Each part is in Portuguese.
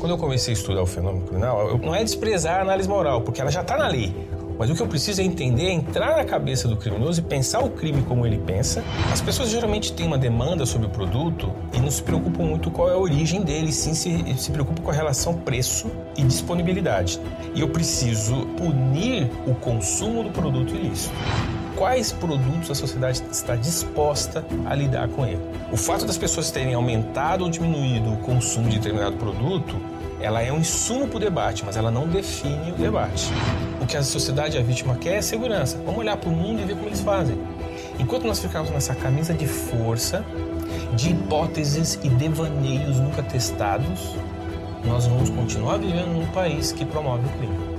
quando eu comecei a estudar o fenômeno criminal, não é desprezar a análise moral, porque ela já está na lei. Mas o que eu preciso é entender, é entrar na cabeça do criminoso e pensar o crime como ele pensa. As pessoas geralmente têm uma demanda sobre o produto e não se preocupam muito qual é a origem dele, sim se, se preocupam com a relação preço e disponibilidade. E eu preciso punir o consumo do produto ilícito quais produtos a sociedade está disposta a lidar com ele. O fato das pessoas terem aumentado ou diminuído o consumo de determinado produto, ela é um insumo para o debate, mas ela não define o debate. O que a sociedade a vítima quer é segurança. Vamos olhar para o mundo e ver como eles fazem. Enquanto nós ficarmos nessa camisa de força, de hipóteses e devaneios nunca testados, nós vamos continuar vivendo num país que promove o crime.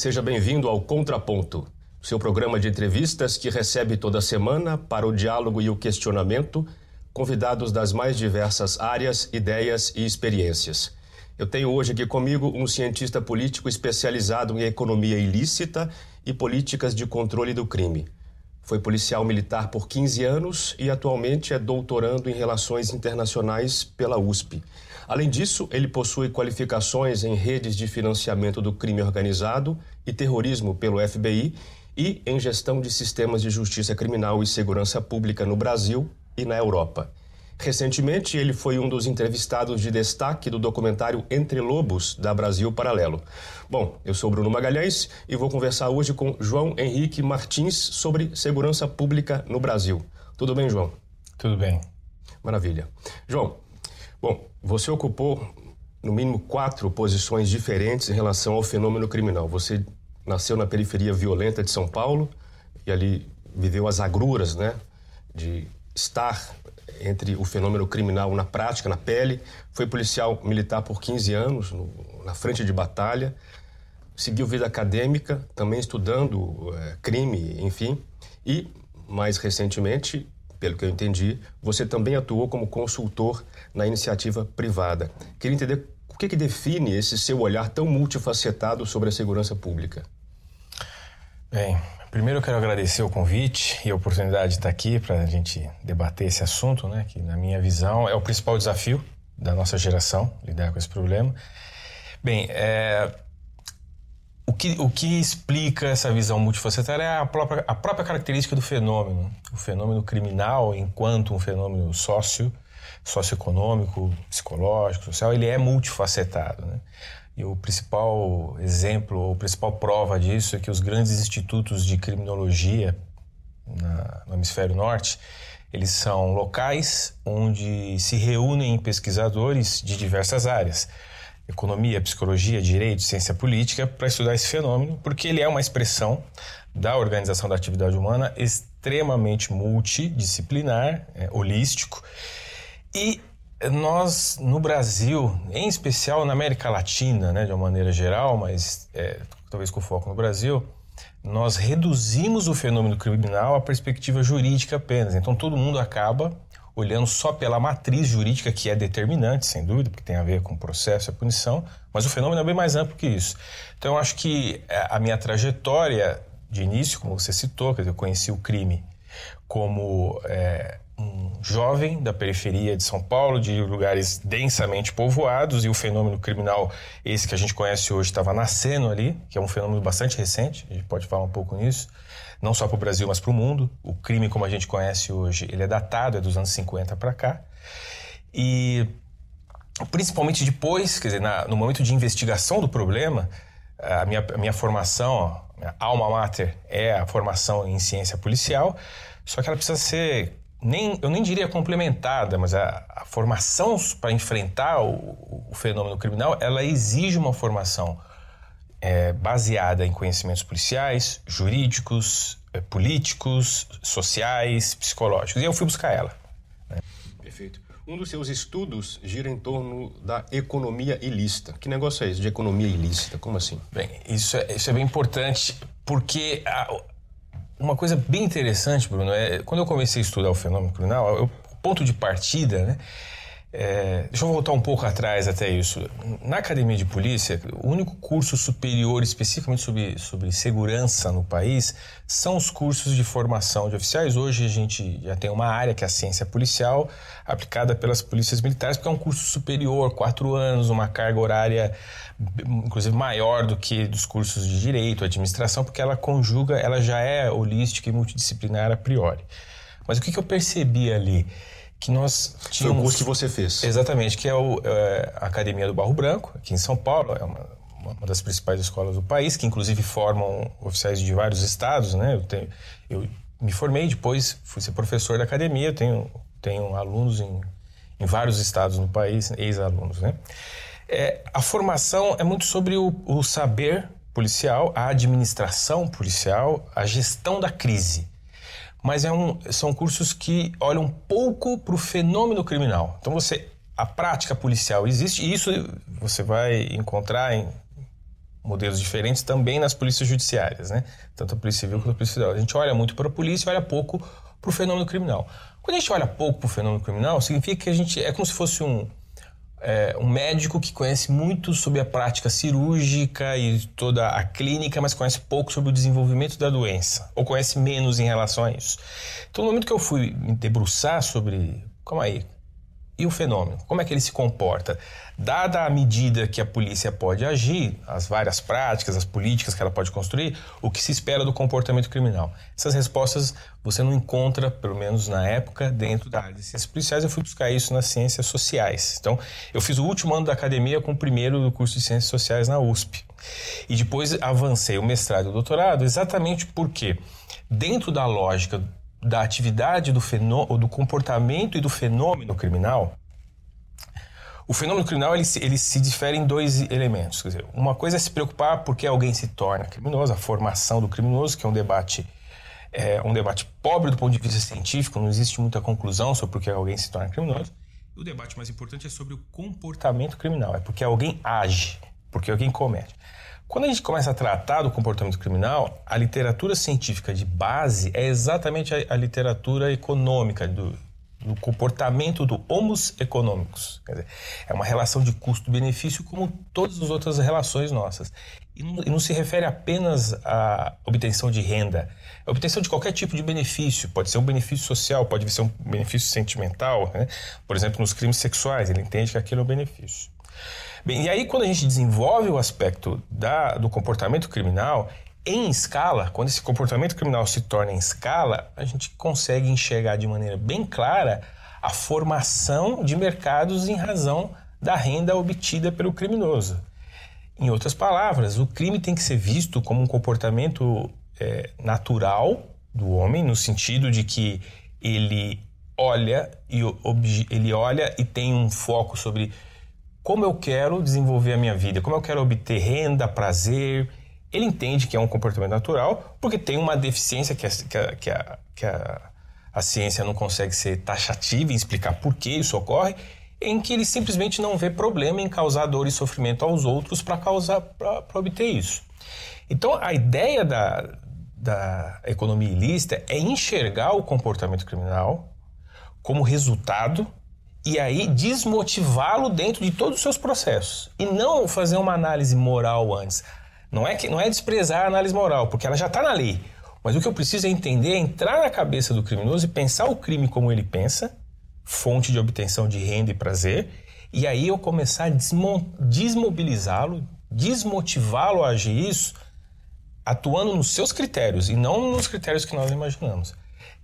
Seja bem-vindo ao Contraponto, seu programa de entrevistas que recebe toda semana para o diálogo e o questionamento convidados das mais diversas áreas, ideias e experiências. Eu tenho hoje aqui comigo um cientista político especializado em economia ilícita e políticas de controle do crime. Foi policial militar por 15 anos e atualmente é doutorando em Relações Internacionais pela USP. Além disso, ele possui qualificações em redes de financiamento do crime organizado e terrorismo pelo FBI e em gestão de sistemas de justiça criminal e segurança pública no Brasil e na Europa. Recentemente, ele foi um dos entrevistados de destaque do documentário Entre Lobos, da Brasil Paralelo. Bom, eu sou Bruno Magalhães e vou conversar hoje com João Henrique Martins sobre segurança pública no Brasil. Tudo bem, João? Tudo bem. Maravilha. João, Bom, você ocupou no mínimo quatro posições diferentes em relação ao fenômeno criminal. Você nasceu na periferia violenta de São Paulo e ali viveu as agruras, né, de estar entre o fenômeno criminal na prática, na pele. Foi policial militar por 15 anos, no, na frente de batalha. Seguiu vida acadêmica, também estudando é, crime, enfim. E, mais recentemente, pelo que eu entendi, você também atuou como consultor na iniciativa privada. Queria entender o que, que define esse seu olhar tão multifacetado sobre a segurança pública. Bem, primeiro eu quero agradecer o convite e a oportunidade de estar aqui para a gente debater esse assunto, né, que na minha visão é o principal desafio da nossa geração, lidar com esse problema. Bem, é, o que, o que explica essa visão multifacetária é a própria, a própria característica do fenômeno. O fenômeno criminal, enquanto um fenômeno sócio, socioeconômico, psicológico, social, ele é multifacetado. Né? E o principal exemplo, ou principal prova disso é que os grandes institutos de criminologia na, no hemisfério norte, eles são locais onde se reúnem pesquisadores de diversas áreas economia, psicologia, direito, ciência política para estudar esse fenômeno, porque ele é uma expressão da organização da atividade humana extremamente multidisciplinar, é, holístico. E nós, no Brasil, em especial na América Latina, né, de uma maneira geral, mas é, talvez com foco no Brasil, nós reduzimos o fenômeno criminal à perspectiva jurídica apenas. Então todo mundo acaba olhando só pela matriz jurídica, que é determinante, sem dúvida, porque tem a ver com o processo e a punição, mas o fenômeno é bem mais amplo que isso. Então, eu acho que é, a minha trajetória de início, como você citou, quer dizer, eu conheci o crime como é, um jovem da periferia de São Paulo, de lugares densamente povoados, e o fenômeno criminal, esse que a gente conhece hoje, estava nascendo ali, que é um fenômeno bastante recente, a gente pode falar um pouco nisso não só para o Brasil, mas para o mundo. O crime, como a gente conhece hoje, ele é datado, é dos anos 50 para cá. E principalmente depois, quer dizer, na, no momento de investigação do problema, a minha, a minha formação, a minha alma mater é a formação em ciência policial, só que ela precisa ser, nem, eu nem diria complementada, mas a, a formação para enfrentar o, o, fenômeno criminal, ela exige uma formação é, baseada em conhecimentos policiais, jurídicos, é, políticos, sociais, psicológicos. E eu fui buscar ela. Né? Perfeito. Um dos seus estudos gira em torno da economia ilícita. Que negócio é esse de economia ilícita? Como assim? Bem, isso é, isso é bem importante porque a, uma coisa bem interessante, Bruno, é quando eu comecei a estudar o fenômeno criminal, o ponto de partida, né? É, deixa eu voltar um pouco atrás até isso. Na academia de polícia, o único curso superior especificamente sobre, sobre segurança no país são os cursos de formação de oficiais. Hoje a gente já tem uma área que é a ciência policial, aplicada pelas polícias militares, porque é um curso superior, quatro anos, uma carga horária inclusive maior do que dos cursos de direito, administração, porque ela conjuga, ela já é holística e multidisciplinar a priori. Mas o que, que eu percebi ali? Que nós tínhamos... Foi o curso que você fez. Exatamente, que é, o, é a Academia do Barro Branco, aqui em São Paulo, é uma, uma das principais escolas do país, que inclusive formam oficiais de vários estados, né? Eu, tenho, eu me formei, depois fui ser professor da academia, tenho, tenho alunos em, em vários estados no país, ex-alunos, né? É, a formação é muito sobre o, o saber policial, a administração policial, a gestão da crise mas é um, são cursos que olham pouco para o fenômeno criminal. Então você a prática policial existe e isso você vai encontrar em modelos diferentes também nas polícias judiciárias, né? Tanto a polícia civil quanto a polícia federal. A gente olha muito para a polícia olha pouco para o fenômeno criminal. Quando a gente olha pouco para o fenômeno criminal, significa que a gente é como se fosse um é, um médico que conhece muito sobre a prática cirúrgica e toda a clínica, mas conhece pouco sobre o desenvolvimento da doença, ou conhece menos em relação a isso. Então, no momento que eu fui me debruçar sobre. Calma aí, e o fenômeno? Como é que ele se comporta? Dada a medida que a polícia pode agir, as várias práticas, as políticas que ela pode construir, o que se espera do comportamento criminal? Essas respostas você não encontra, pelo menos na época, dentro da área de ciências policiais. Eu fui buscar isso nas ciências sociais. Então, eu fiz o último ano da academia com o primeiro do curso de ciências sociais na USP. E depois avancei o mestrado e o doutorado exatamente porque, dentro da lógica da atividade do fenômeno, do comportamento e do fenômeno criminal, o fenômeno criminal ele, ele se difere em dois elementos. Dizer, uma coisa é se preocupar porque alguém se torna criminoso, a formação do criminoso, que é um debate é um debate pobre do ponto de vista científico, não existe muita conclusão sobre por que alguém se torna criminoso. O debate mais importante é sobre o comportamento criminal, é porque alguém age, porque alguém comete. Quando a gente começa a tratar do comportamento criminal, a literatura científica de base é exatamente a, a literatura econômica do, do, comportamento do homos econômicos. Dizer, é uma relação de custo-benefício como todas as outras relações nossas. E não, e não, se refere apenas à obtenção de renda, a obtenção de qualquer tipo de benefício. Pode ser um benefício social, pode ser um benefício sentimental. Né? Por exemplo, nos crimes sexuais, ele entende que aquilo é um benefício. Bem, e aí quando a gente desenvolve o aspecto da, do comportamento criminal em escala, quando esse comportamento criminal se torna em escala, a gente consegue enxergar de maneira bem clara a formação de mercados em razão da renda obtida pelo criminoso. Em outras palavras, o crime tem que ser visto como um comportamento é, natural do homem, no sentido de que ele olha e ele olha e tem um foco sobre como eu quero desenvolver a minha vida, como eu quero obter renda, prazer. Ele entende que é um comportamento natural porque tem uma deficiência que a, que a, que a, que a, a ciência não consegue ser taxativa em explicar por que isso ocorre, em que ele simplesmente não vê problema em causar dor e sofrimento aos outros para causar para obter isso. Então a ideia da, da economia ilícita é enxergar o comportamento criminal como resultado e aí desmotivá-lo dentro de todos os seus processos e não fazer uma análise moral antes. Não é que não é desprezar a análise moral, porque ela já está na lei. Mas o que eu preciso é entender, é entrar na cabeça do criminoso e pensar o crime como ele pensa, fonte de obtenção de renda e prazer, e aí eu começar a desmobilizá-lo, desmotivá-lo a agir isso, atuando nos seus critérios e não nos critérios que nós imaginamos.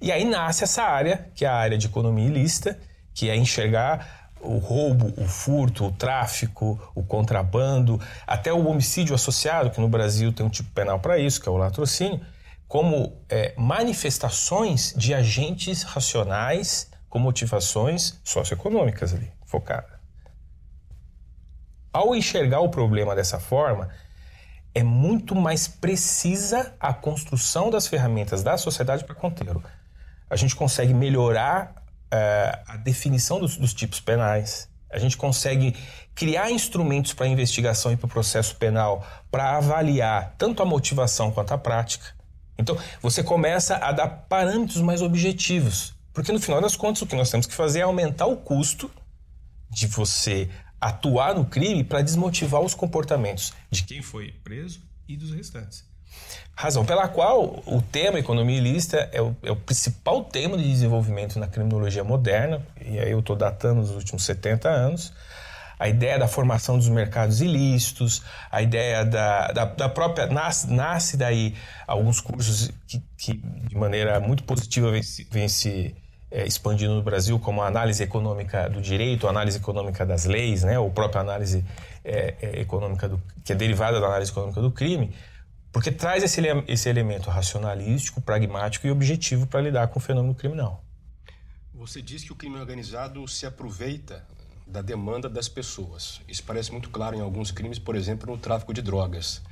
E aí nasce essa área, que é a área de economia ilícita, que é enxergar o roubo, o furto, o tráfico, o contrabando, até o homicídio associado, que no Brasil tem um tipo penal para isso, que é o latrocínio, como é, manifestações de agentes racionais com motivações socioeconômicas ali, focadas. Ao enxergar o problema dessa forma, é muito mais precisa a construção das ferramentas da sociedade para conter. A gente consegue melhorar uh, a definição dos, dos tipos penais, a gente consegue criar instrumentos para investigação e para o processo penal para avaliar tanto a motivação quanto a prática. Então, você começa a dar parâmetros mais objetivos. Porque no final das contas, o que nós temos que fazer é aumentar o custo de você atuar no crime para desmotivar os comportamentos de quem foi preso e dos restantes. Razão pela qual o tema economia ilícita é o, é o principal tema de desenvolvimento na criminologia moderna, e aí eu estou datando os últimos 70 anos. A ideia da formação dos mercados ilícitos, a ideia da, da, da própria. Nasce, nasce daí alguns cursos que, que de maneira muito positiva vem se, vem se é, expandindo no Brasil, como a análise econômica do direito, a análise econômica das leis, né, ou própria análise é, é, econômica do, que é derivada da análise econômica do crime, porque traz esse, esse elemento racionalístico, pragmático e objetivo para lidar com o fenômeno criminal. Você diz que o crime organizado se aproveita da demanda das pessoas. Isso parece muito claro em alguns crimes, por exemplo, no tráfico de drogas.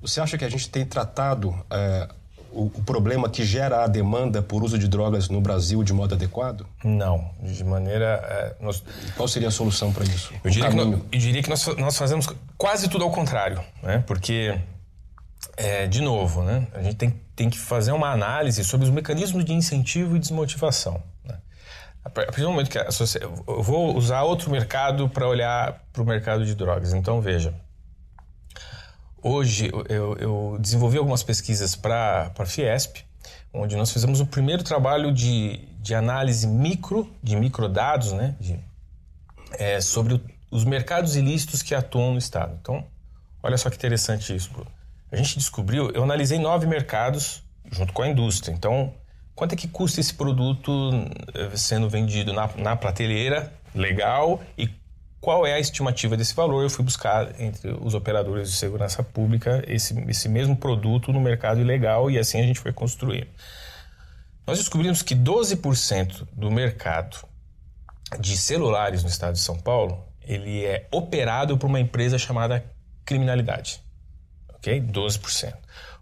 Você acha que a gente tem tratado é, o, o, problema que gera a demanda por uso de drogas no Brasil de modo adequado? Não, de maneira. É, nós... Qual seria a solução para isso? Eu diria, nós, eu diria, que nós, nós, fazemos quase tudo ao contrário, né? porque, é, de novo, né? a gente tem, tem que fazer uma análise sobre os mecanismos de incentivo e desmotivação. Né? A partir do momento que a, eu vou usar outro mercado para olhar para o mercado de drogas. Então, veja. Hoje eu, eu desenvolvi algumas pesquisas para a Fiesp, onde nós fizemos o primeiro trabalho de, de análise micro, de microdados, né, de, é, sobre o, os mercados ilícitos que atuam no Estado. Então, olha só que interessante isso, Bruno. A gente descobriu, eu analisei nove mercados junto com a indústria. Então, quanto é que custa esse produto eh, sendo vendido na, na prateleira legal e qual é a estimativa desse valor? Eu fui buscar entre os operadores de segurança pública esse, esse mesmo produto no mercado ilegal e assim a gente foi construindo. Nós descobrimos que 12% do mercado de celulares no estado de São Paulo ele é operado por uma empresa chamada criminalidade. Ok? 12%.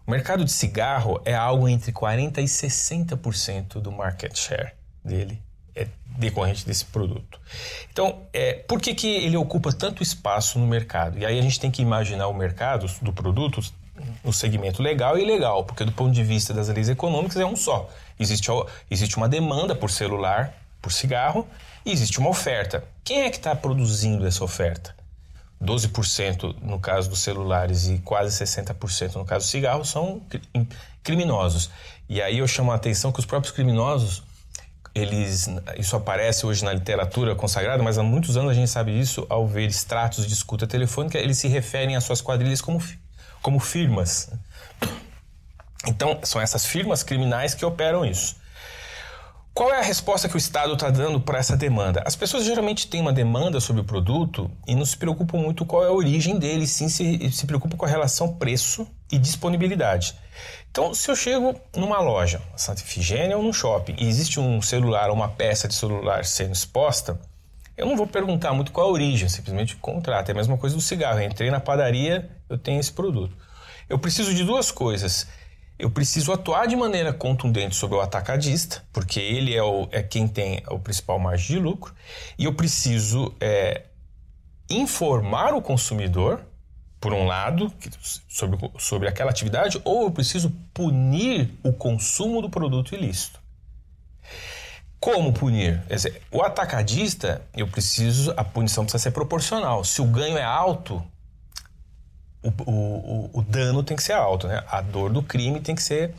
O mercado de cigarro é algo entre 40% e 60% do market share dele é decorrente desse produto. Então, é, por que, que ele ocupa tanto espaço no mercado? E aí a gente tem que imaginar o mercado do produto no segmento legal e ilegal, porque do ponto de vista das leis econômicas é um só. Existe, existe uma demanda por celular, por cigarro, e existe uma oferta. Quem é que está produzindo essa oferta? 12% no caso dos celulares e quase 60% no caso do cigarro são criminosos. E aí eu chamo a atenção que os próprios criminosos eles isso aparece hoje na literatura consagrada, mas há muitos anos a gente sabe isso ao ver extratos de escuta telefônica, eles se referem às suas quadrilhas como, como firmas. Então, são essas firmas criminais que operam isso. Qual é a resposta que o Estado está dando para essa demanda? As pessoas geralmente têm uma demanda sobre o produto e não se preocupam muito qual é a origem dele, sim se, se preocupam com a relação preço e disponibilidade. Então, se eu chego numa loja, Santa Efigênia ou num shopping, e existe um celular ou uma peça de celular sendo exposta, eu não vou perguntar muito qual a origem, simplesmente contrato. É a mesma coisa do cigarro. Eu entrei na padaria, eu tenho esse produto. Eu preciso de duas coisas. Eu preciso atuar de maneira contundente sobre o atacadista, porque ele é, o, é quem tem o principal margem de lucro, e eu preciso é, informar o consumidor por um lado, sobre, sobre aquela atividade, ou eu preciso punir o consumo do produto ilícito. Como punir? Dizer, o atacadista, eu preciso, a punição precisa ser proporcional. Se o ganho é alto, o, o, o, dano tem que ser alto, né? A dor do crime tem que ser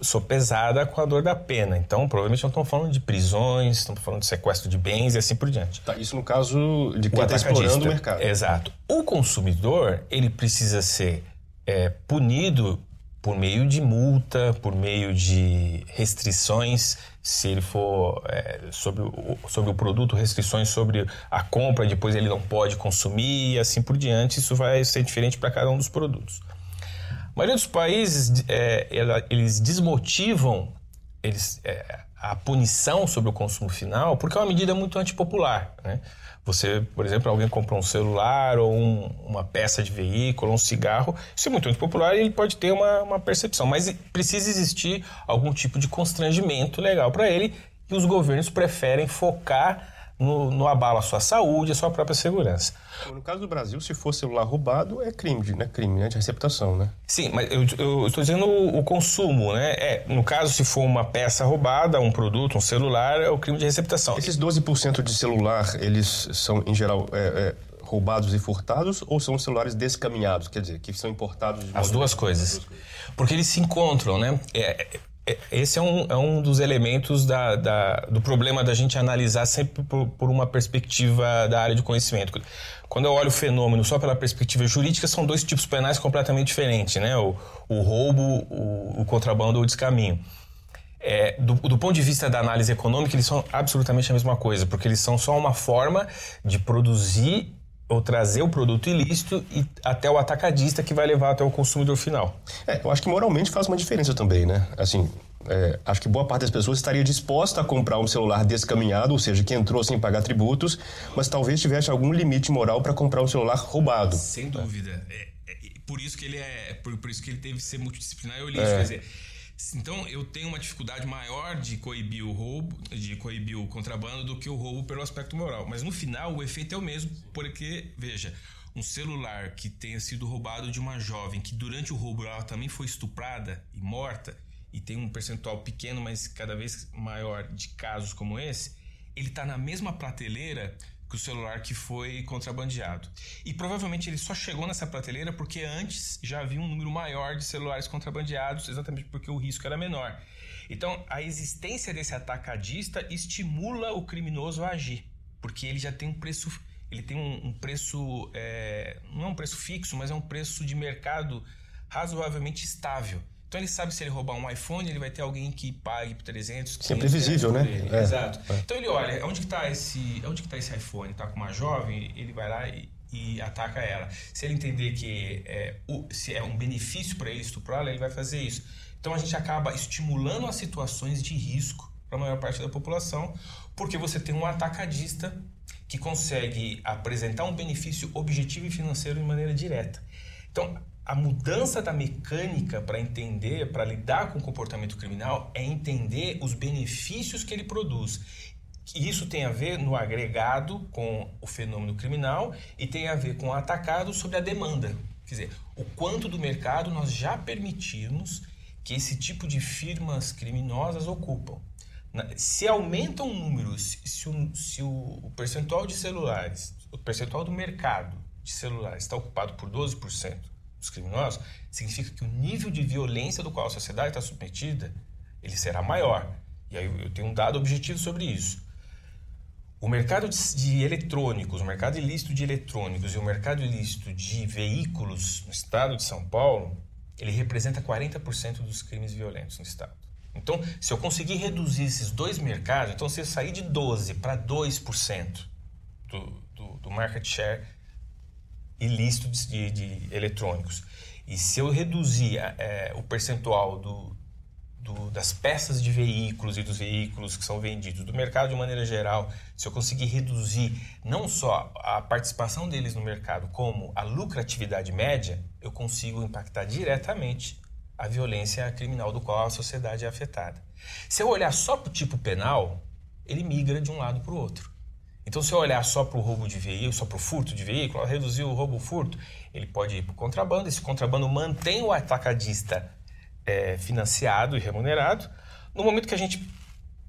sopesada com a dor da pena. Então, provavelmente não estamos falando de prisões, estamos falando de sequestro de bens e assim por diante. Tá, isso no caso de quem está explorando o mercado. Exato. O consumidor, ele precisa ser é, punido por meio de multa, por meio de restrições, se ele for é, sobre, o, sobre o produto, restrições sobre a compra, depois ele não pode consumir e assim por diante. Isso vai ser diferente para cada um dos produtos. A maioria dos países, é, eles desmotivam eles, é, a punição sobre o consumo final, porque é uma medida muito antipopular. Né? Você, por exemplo, alguém comprou um celular ou um, uma peça de veículo, um cigarro, isso é muito antipopular e ele pode ter uma, uma percepção, mas precisa existir algum tipo de constrangimento legal para ele e os governos preferem focar no, no abalo à sua saúde, à sua própria segurança. No caso do Brasil, se for celular roubado, é crime, né? Crime né? de receptação, né? Sim, mas eu, estou dizendo o, o, consumo, né? É, no caso, se for uma peça roubada, um produto, um celular, é o crime de receptação. Esses 12% de celular, eles são, em geral, é, é, roubados e furtados ou são celulares descaminhados, quer dizer, que são importados... As duas coisas. Porque eles se encontram, né? É, é, esse é um, é um dos elementos da, da, do problema da gente analisar sempre por, por, uma perspectiva da área de conhecimento. Quando eu olho o fenômeno só pela perspectiva jurídica, são dois tipos penais completamente diferentes, né? O, o roubo, o, o, contrabando ou o descaminho. É, do, do, ponto de vista da análise econômica, eles são absolutamente a mesma coisa, porque eles são só uma forma de produzir ou trazer o produto ilícito e até o atacadista que vai levar até o consumidor final. É, eu acho que moralmente faz uma diferença também, né? Assim, é, acho que boa parte das pessoas estaria disposta a comprar um celular descaminhado, ou seja, que entrou sem pagar tributos, mas talvez tivesse algum limite moral para comprar um celular roubado. Sem dúvida. É, é, por isso que ele é, por, por, isso que ele teve que ser multidisciplinar e holístico. Quer dizer, então eu tenho uma dificuldade maior de coibir o roubo, de coibir o contrabando do que o roubo pelo aspecto moral. Mas no final o efeito é o mesmo, porque, veja, um celular que tenha sido roubado de uma jovem que durante o roubo ela também foi estuprada e morta, e tem um percentual pequeno, mas cada vez maior de casos como esse, ele está na mesma prateleira que o celular que foi contrabandeado. E provavelmente ele só chegou nessa prateleira porque antes já havia um número maior de celulares contrabandeados, exatamente porque o risco era menor. Então, a existência desse atacadista estimula o criminoso a agir, porque ele já tem um preço, ele tem um, um preço, é, não é um preço fixo, mas é um preço de mercado razoavelmente estável. Então ele sabe se ele roubar um iPhone, ele vai ter alguém que pague por 300, 500 É previsível, né? É, Exato. É. Então ele olha, onde que está esse, onde que tá esse iPhone? Está com uma jovem, ele vai lá e, e ataca ela. Se ele entender que é, o, se é um benefício para ele estuprá-la, ele vai fazer isso. Então a gente acaba estimulando as situações de risco para a maior parte da população, porque você tem um atacadista que consegue apresentar um benefício objetivo e financeiro de maneira direta. Então, a mudança da mecânica para entender, para lidar com o comportamento criminal, é entender os benefícios que ele produz. Isso tem a ver no agregado com o fenômeno criminal e tem a ver com o atacado sobre a demanda. Quer dizer, o quanto do mercado nós já permitimos que esse tipo de firmas criminosas ocupam. Se aumentam números, se o, se o percentual de celulares, o percentual do mercado de celulares está ocupado por 12%, dos criminosos, significa que o nível de violência do qual a sociedade está submetida, ele será maior. E aí eu tenho um dado objetivo sobre isso. O mercado de eletrônicos, o mercado ilícito de eletrônicos e o mercado ilícito de veículos no estado de São Paulo, ele representa 40% dos crimes violentos no estado. Então, se eu conseguir reduzir esses dois mercados, então se eu sair de 12% para 2% do, do, do market share ilícito de, de eletrônicos. E se eu reduzir é, o percentual do, do, das peças de veículos e dos veículos que são vendidos do mercado de maneira geral, se eu conseguir reduzir não só a participação deles no mercado, como a lucratividade média, eu consigo impactar diretamente a violência criminal do qual a sociedade é afetada. Se eu olhar só para o tipo penal, ele migra de um lado para o outro. Então, se eu olhar só para o roubo de veículo, só para o furto de veículo, reduzir o roubo furto, ele pode ir para o contrabando. Esse contrabando mantém o atacadista é, financiado e remunerado. No momento que a gente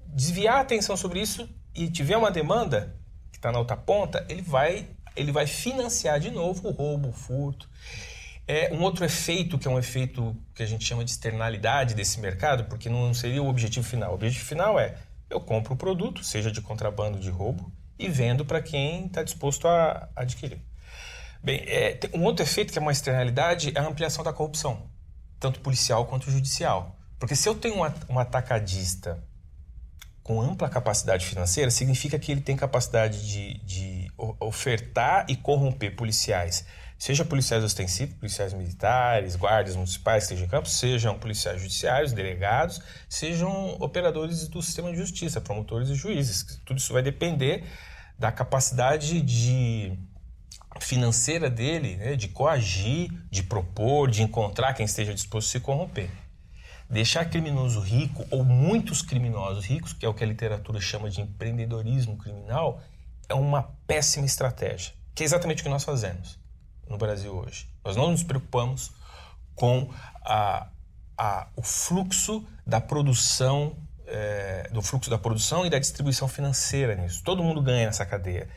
desviar a atenção sobre isso e tiver uma demanda que está na outra ponta, ele vai, ele vai financiar de novo o roubo, o furto. É um outro efeito, que é um efeito que a gente chama de externalidade desse mercado, porque não seria o objetivo final. O objetivo final é eu compro o produto, seja de contrabando, de roubo, e vendo para quem está disposto a adquirir. Bem, é, um outro efeito que é uma externalidade é a ampliação da corrupção, tanto policial quanto judicial. Porque se eu tenho um atacadista com ampla capacidade financeira, significa que ele tem capacidade de, de ofertar e corromper policiais seja policiais ostensivos, policiais militares, guardas municipais que estejam em campo, sejam policiais judiciários, delegados, sejam operadores do sistema de justiça, promotores e juízes. Tudo isso vai depender da capacidade de financeira dele, né, de coagir, de propor, de encontrar quem esteja disposto a se corromper. Deixar criminoso rico, ou muitos criminosos ricos, que é o que a literatura chama de empreendedorismo criminal, é uma péssima estratégia, que é exatamente o que nós fazemos no Brasil hoje. Nós não nos preocupamos com a, a, o fluxo da produção, é, do fluxo da produção e da distribuição financeira nisso. Todo mundo ganha nessa cadeia.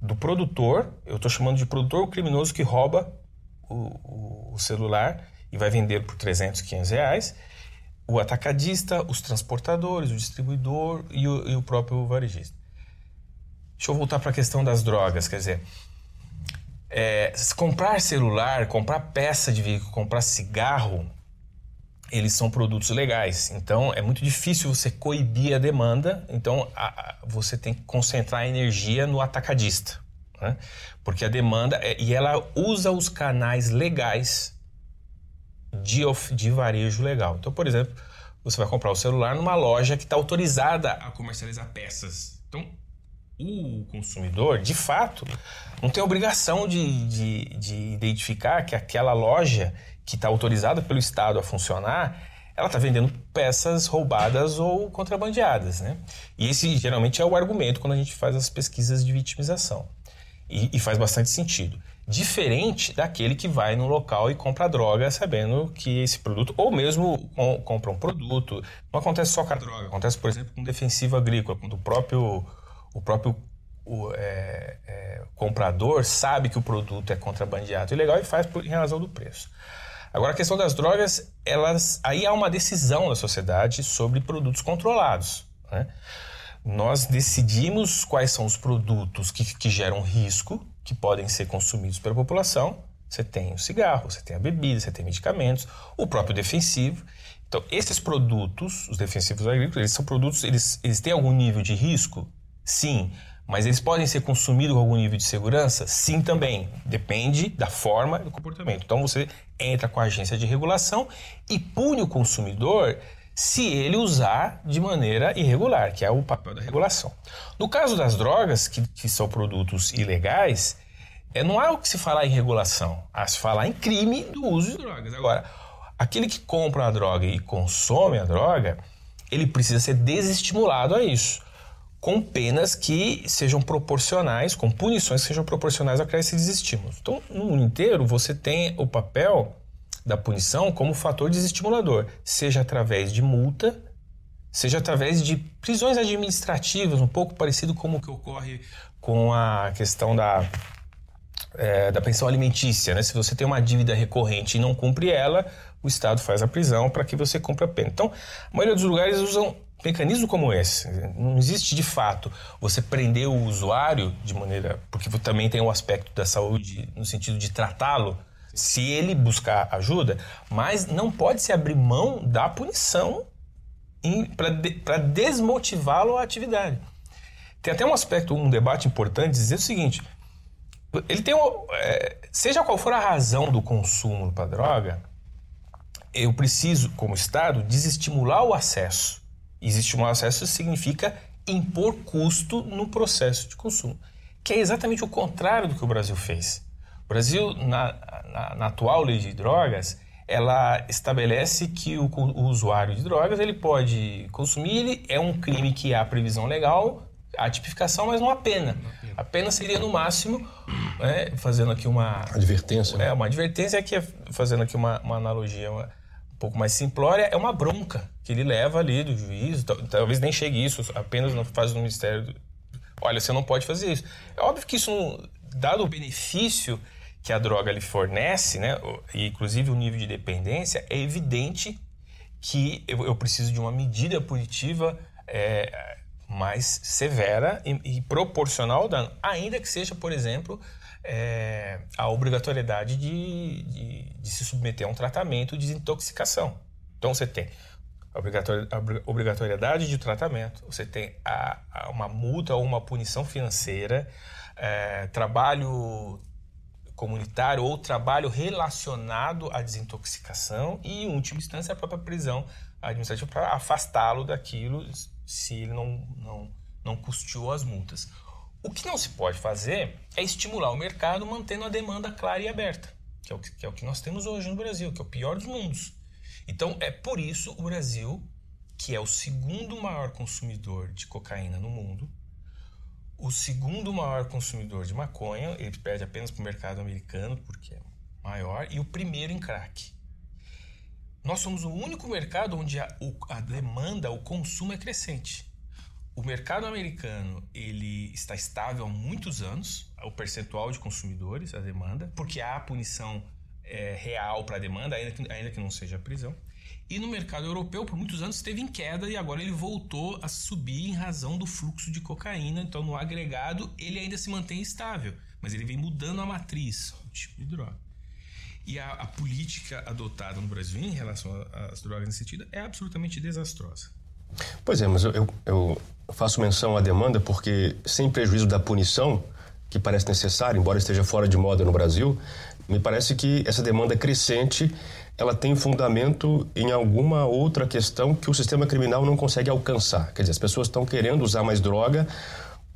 Do produtor, eu estou chamando de produtor o criminoso que rouba o, o, celular e vai vender por 300, 500 reais, o atacadista, os transportadores, o distribuidor e o, e o próprio varejista. Deixa eu voltar para a questão das drogas, quer dizer, é, comprar celular, comprar peça de veículo, comprar cigarro, eles são produtos legais. Então é muito difícil você coibir a demanda. Então a, a, você tem que concentrar a energia no atacadista, né? porque a demanda é, e ela usa os canais legais de, de varejo legal. Então, por exemplo, você vai comprar o celular numa loja que está autorizada a comercializar peças. Então, o consumidor, de fato, não tem obrigação de, de, de identificar que aquela loja que está autorizada pelo Estado a funcionar, ela está vendendo peças roubadas ou contrabandeadas. Né? E esse geralmente é o argumento quando a gente faz as pesquisas de vitimização. E, e faz bastante sentido diferente daquele que vai no local e compra droga sabendo que esse produto, ou mesmo com, compra um produto. Não acontece só com a droga, acontece, por exemplo, com defensivo agrícola, quando o próprio, o próprio o, é, é, comprador sabe que o produto é contrabandeado ilegal e faz por, em razão do preço. Agora, a questão das drogas, elas, aí há uma decisão da sociedade sobre produtos controlados. Né? Nós decidimos quais são os produtos que, que geram risco que podem ser consumidos pela população. Você tem o cigarro, você tem a bebida, você tem medicamentos, o próprio defensivo. Então, esses produtos, os defensivos agrícolas, eles são produtos, eles, eles têm algum nível de risco? Sim. Mas eles podem ser consumidos com algum nível de segurança? Sim, também. Depende da forma e do comportamento. Então, você entra com a agência de regulação e pune o consumidor se ele usar de maneira irregular, que é o papel da regulação. No caso das drogas, que, que são produtos ilegais, é, não há o que se falar em regulação, há se falar em crime do uso de drogas. Agora, aquele que compra a droga e consome a droga, ele precisa ser desestimulado a isso, com penas que sejam proporcionais, com punições que sejam proporcionais a esses estímulos. Então, no mundo inteiro, você tem o papel da punição como fator desestimulador, seja através de multa, seja através de prisões administrativas, um pouco parecido com o que ocorre com a questão da, é, da pensão alimentícia. Né? Se você tem uma dívida recorrente e não cumpre ela, o Estado faz a prisão para que você cumpra a pena. Então, a maioria dos lugares usam mecanismo como esse. Não existe de fato você prender o usuário de maneira. Porque também tem o aspecto da saúde no sentido de tratá-lo se ele buscar ajuda, mas não pode se abrir mão da punição para de, desmotivá-lo à atividade. Tem até um aspecto, um debate importante, dizer o seguinte: ele tem, é, seja qual for a razão do consumo para droga, eu preciso, como Estado, desestimular o acesso. Desestimular o acesso significa impor custo no processo de consumo, que é exatamente o contrário do que o Brasil fez. O Brasil, na, na, na atual lei de drogas, ela estabelece que o, o, usuário de drogas ele pode consumir, ele é um crime que há previsão legal, a tipificação, mas não a pena. A pena seria no máximo, né, fazendo aqui uma advertência, né? é uma advertência que é fazendo aqui uma, uma analogia uma, um pouco mais simplória, é uma bronca que ele leva ali do juiz, talvez nem chegue isso, apenas faz no ministério. Do, Olha, você não pode fazer isso. É óbvio que isso, não, dado o benefício que a droga lhe fornece, né, e inclusive o nível de dependência, é evidente que eu, eu preciso de uma medida punitiva é, mais severa e, e, proporcional ao dano, ainda que seja, por exemplo, é, a obrigatoriedade de, de, de, se submeter a um tratamento de desintoxicação. Então você tem a obrigatoriedade de tratamento, você tem a, a uma multa ou uma punição financeira, é, trabalho comunitário ou trabalho relacionado à desintoxicação e, em última instância, a própria prisão administrativa para afastá-lo daquilo se ele não, não, não custeou as multas. O que não se pode fazer é estimular o mercado mantendo a demanda clara e aberta, que é o que, que, é o que nós temos hoje no Brasil, que é o pior dos mundos. Então, é por isso o Brasil, que é o segundo maior consumidor de cocaína no mundo, o segundo maior consumidor de maconha, ele perde apenas para o mercado americano, porque é maior, e o primeiro em crack. Nós somos o único mercado onde a, a demanda, o consumo é crescente. O mercado americano ele está estável há muitos anos, o percentual de consumidores, a demanda, porque há punição é, real para a demanda, ainda que, ainda que não seja a prisão. E no mercado europeu, por muitos anos, esteve em queda e agora ele voltou a subir em razão do fluxo de cocaína. Então, no agregado, ele ainda se mantém estável, mas ele vem mudando a matriz, o tipo de droga. E a, a política adotada no Brasil em relação às drogas nesse sentido é absolutamente desastrosa. Pois é, mas eu, eu, eu faço menção à demanda porque, sem prejuízo da punição, que parece necessária, embora esteja fora de moda no Brasil, me parece que essa demanda crescente ela tem fundamento em alguma outra questão que o sistema criminal não consegue alcançar. Quer dizer, as pessoas estão querendo usar mais droga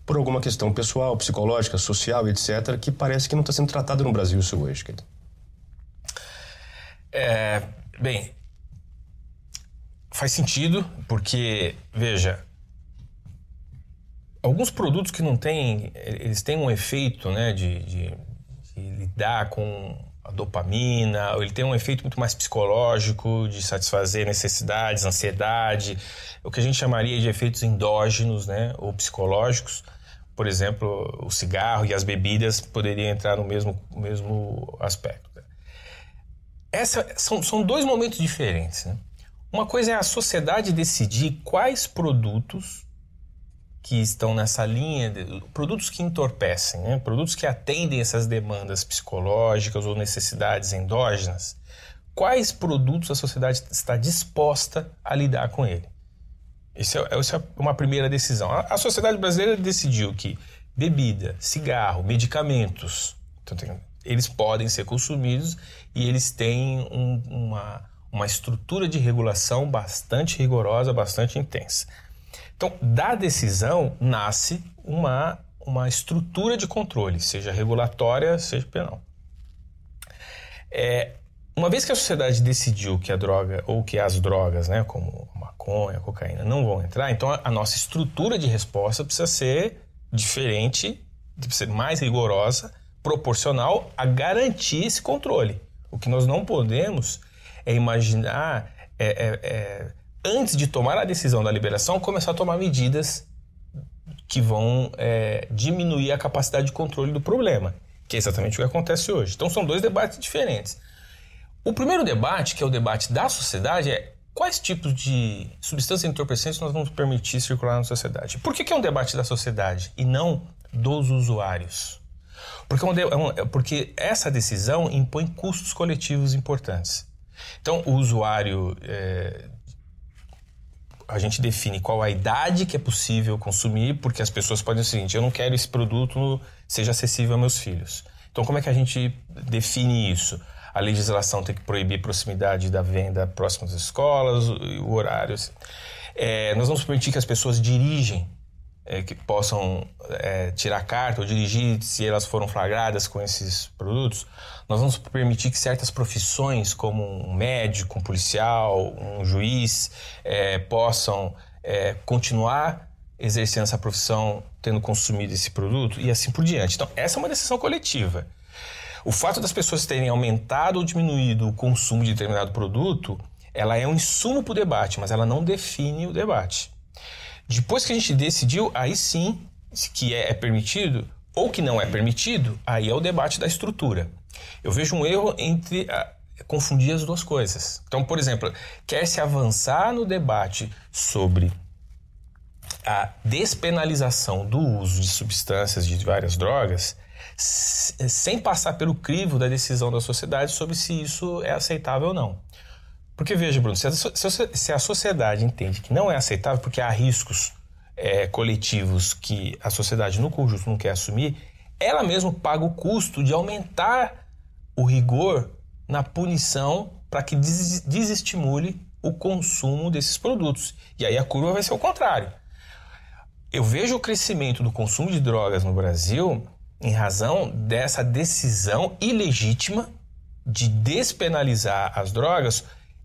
por alguma questão pessoal, psicológica, social, etc., que parece que não está sendo tratado no Brasil isso hoje. É, bem, faz sentido, porque, veja, alguns produtos que não têm, eles têm um efeito né, de, de, de lidar com a dopamina, ele tem um efeito muito mais psicológico de satisfazer necessidades, ansiedade, o que a gente chamaria de efeitos endógenos, né, ou psicológicos. Por exemplo, o cigarro e as bebidas poderiam entrar no mesmo, mesmo aspecto. Essa, são, são dois momentos diferentes. Né? Uma coisa é a sociedade decidir quais produtos que estão nessa linha, produtos que entorpecem, né? produtos que atendem essas demandas psicológicas ou necessidades endógenas, quais produtos a sociedade está disposta a lidar com ele? Essa é, essa é uma primeira decisão. A, a, sociedade brasileira decidiu que bebida, cigarro, medicamentos, então tem, eles podem ser consumidos e eles têm um, uma, uma estrutura de regulação bastante rigorosa, bastante intensa. Então, da decisão nasce uma, uma estrutura de controle, seja regulatória, seja penal. É, uma vez que a sociedade decidiu que a droga ou que as drogas, né, como maconha, cocaína, não vão entrar, então a, a nossa estrutura de resposta precisa ser diferente, precisa ser mais rigorosa, proporcional a garantir esse controle. O que nós não podemos é imaginar é, é, é antes de tomar a decisão da liberação, começar a tomar medidas que vão é, diminuir a capacidade de controle do problema, que é exatamente o que acontece hoje. Então são dois debates diferentes. O primeiro debate, que é o debate da sociedade, é quais tipos de substâncias entorpecentes nós vamos permitir circular na sociedade. Por que, que é um debate da sociedade e não dos usuários? Porque, é porque essa decisão impõe custos coletivos importantes. Então, o usuário é, a gente define qual a idade que é possível consumir, porque as pessoas podem dizer o seguinte: eu não quero esse produto seja acessível aos meus filhos. Então, como é que a gente define isso? A legislação tem que proibir proximidade da venda próximo às escolas, o horário. Assim. É, nós vamos permitir que as pessoas dirigem é, que possam é, tirar carta ou dirigir se elas foram flagradas com esses produtos, nós vamos permitir que certas profissões, como um médico, um policial, um juiz, é, possam é, continuar exercendo essa profissão tendo consumido esse produto e assim por diante. Então, essa é uma decisão coletiva. O fato das pessoas terem aumentado ou diminuído o consumo de determinado produto, ela é um insumo para o debate, mas ela não define o debate. Depois que a gente decidiu, aí sim, que é, é permitido ou que não é permitido, aí é o debate da estrutura. Eu vejo um erro entre a, confundir as duas coisas. Então, por exemplo, quer se avançar no debate sobre a despenalização do uso de substâncias de várias drogas, sem passar pelo crivo da decisão da sociedade sobre se isso é aceitável ou não. Porque veja, Bruno, se a, se a sociedade entende que não é aceitável porque há riscos é, coletivos que a sociedade no conjunto não quer assumir, ela mesma paga o custo de aumentar o rigor na punição para que desestimule o consumo desses produtos. E aí a curva vai ser o contrário. Eu vejo o crescimento do consumo de drogas no Brasil em razão dessa decisão ilegítima de despenalizar as drogas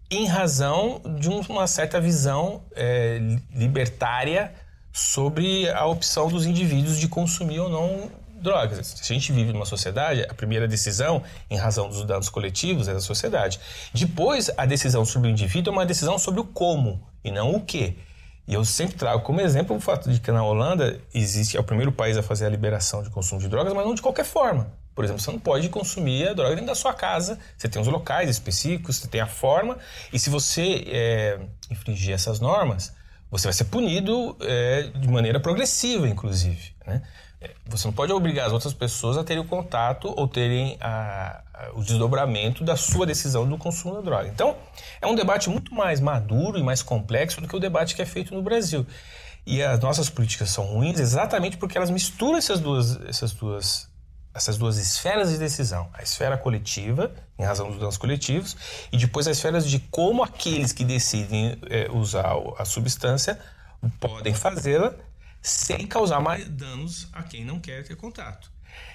em razão de uma certa visão é, libertária sobre a opção dos indivíduos de consumir ou não drogas. Se a gente vive numa sociedade, a primeira decisão, em razão dos danos coletivos, é da sociedade. Depois, a decisão sobre o indivíduo é uma decisão sobre o como e não o que. E eu sempre trago como exemplo o fato de que na Holanda existe é o primeiro país a fazer a liberação de consumo de drogas, mas não de qualquer forma. Por exemplo, você não pode consumir a droga dentro da sua casa. Você tem os locais específicos, você tem a forma. E se você é, infringir essas normas, você vai ser punido é, de maneira progressiva, inclusive. Né? É, você não pode obrigar as outras pessoas a terem o contato ou terem a, a, o desdobramento da sua decisão do consumo da droga. Então, é um debate muito mais maduro e mais complexo do que o debate que é feito no Brasil. E as nossas políticas são ruins exatamente porque elas misturam essas duas, essas duas essas duas esferas de decisão, a esfera coletiva, em razão dos danos coletivos, e depois as esferas de como aqueles que decidem é, usar a substância podem fazê-la sem causar mais danos a quem não quer ter contato.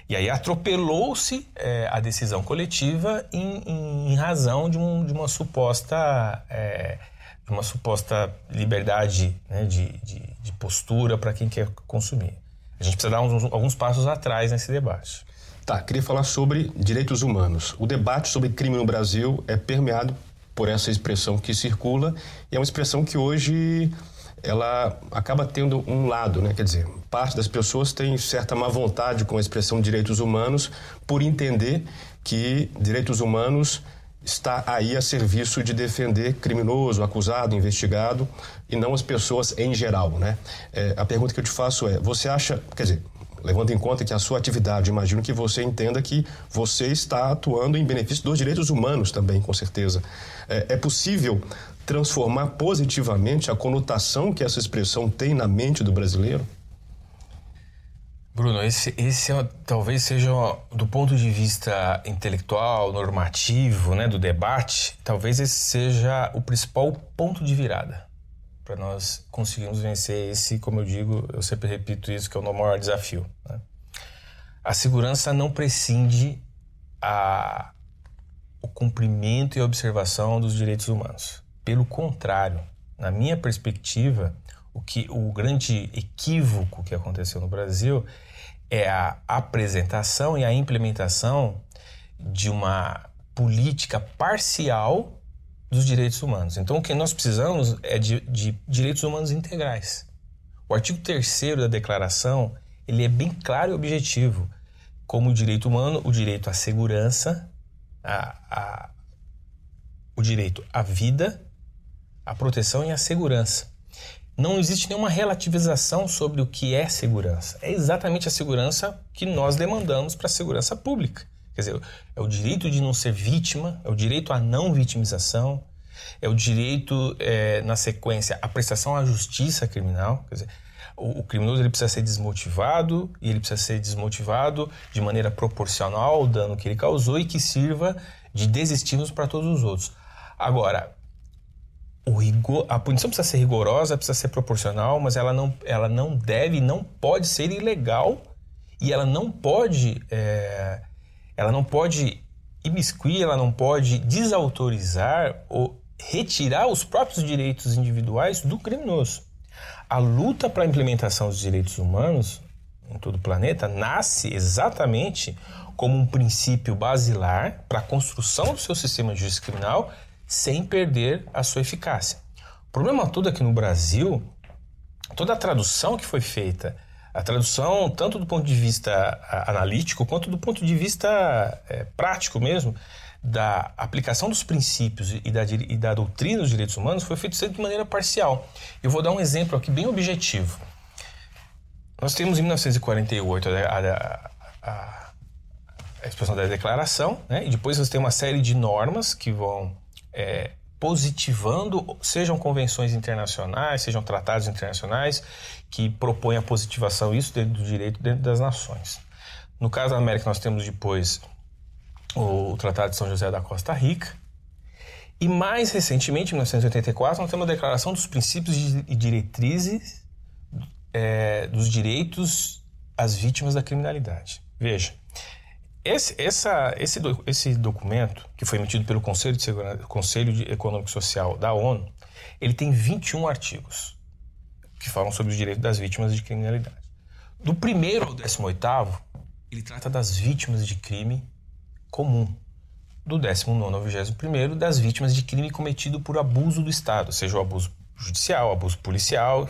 E aí atropelou-se é, a decisão coletiva em, em, razão de, um, de, uma suposta é, uma suposta liberdade né, de, de, de postura para quem quer consumir. A gente precisa dar uns, alguns passos atrás nesse debate. Tá, queria falar sobre direitos humanos. O debate sobre crime no Brasil é permeado por essa expressão que circula e é uma expressão que hoje ela acaba tendo um lado, né? Quer dizer, parte das pessoas tem certa má vontade com a expressão direitos humanos por entender que direitos humanos está aí a serviço de defender criminoso, acusado, investigado e não as pessoas em geral, né? É, a pergunta que eu te faço é: você acha, quer dizer, levando em conta que a sua atividade, imagino que você entenda que você está atuando em benefício dos direitos humanos também, com certeza. É, é possível transformar positivamente a conotação que essa expressão tem na mente do brasileiro? Bruno, esse, esse é, talvez seja, do ponto de vista intelectual, normativo, né, do debate, talvez esse seja o principal ponto de virada para nós conseguirmos vencer esse, como eu digo, eu sempre repito isso, que é o maior desafio. Né? A segurança não prescinde a, o cumprimento e a observação dos direitos humanos. Pelo contrário, na minha perspectiva, o que o grande equívoco que aconteceu no Brasil é a apresentação e a implementação de uma política parcial dos direitos humanos. Então, o que nós precisamos é de, de direitos humanos integrais. O artigo 3 da Declaração ele é bem claro e objetivo, como o direito humano, o direito à segurança, a, a, o direito à vida, à proteção e à segurança. Não existe nenhuma relativização sobre o que é segurança. É exatamente a segurança que nós demandamos para a segurança pública. Quer dizer, é o direito de não ser vítima, é o direito à não vitimização, é o direito, é, na sequência, à prestação à justiça criminal. Quer dizer, o, o, criminoso ele precisa ser desmotivado e ele precisa ser desmotivado de maneira proporcional ao dano que ele causou e que sirva de desestímulos para todos os outros. Agora, rigor, a punição precisa ser rigorosa, precisa ser proporcional, mas ela não, ela não deve, não pode ser ilegal e ela não pode, é, ela não pode imiscuir, ela não pode desautorizar ou retirar os próprios direitos individuais do criminoso. A luta para a implementação dos direitos humanos em todo o planeta nasce exatamente como um princípio basilar para a construção do seu sistema de justiça criminal sem perder a sua eficácia. O problema todo é que no Brasil, toda a tradução que foi feita a tradução, tanto do ponto de vista analítico quanto do ponto de vista é, prático mesmo, da aplicação dos princípios e da, e da doutrina dos direitos humanos foi sempre de maneira parcial. Eu vou dar um exemplo aqui bem objetivo. Nós temos em 1948 a, a, a, a expressão da declaração, né? e depois você tem uma série de normas que vão é, positivando, sejam convenções internacionais, sejam tratados internacionais, que propõem a positivação isso dentro do direito dentro das nações. No caso da América, nós temos depois o Tratado de São José da Costa Rica. E mais recentemente, em 1984, nós temos a Declaração dos Princípios e Diretrizes é, dos Direitos às Vítimas da Criminalidade. Veja, esse, essa, esse, esse documento, que foi emitido pelo Conselho, de Segurança, Conselho de Econômico e Social da ONU, ele tem 21 artigos que falam sobre os direitos das vítimas de criminalidade. Do primeiro ao 18 ele trata das vítimas de crime comum. Do 19 ao 21 das vítimas de crime cometido por abuso do Estado, seja o abuso judicial, abuso policial.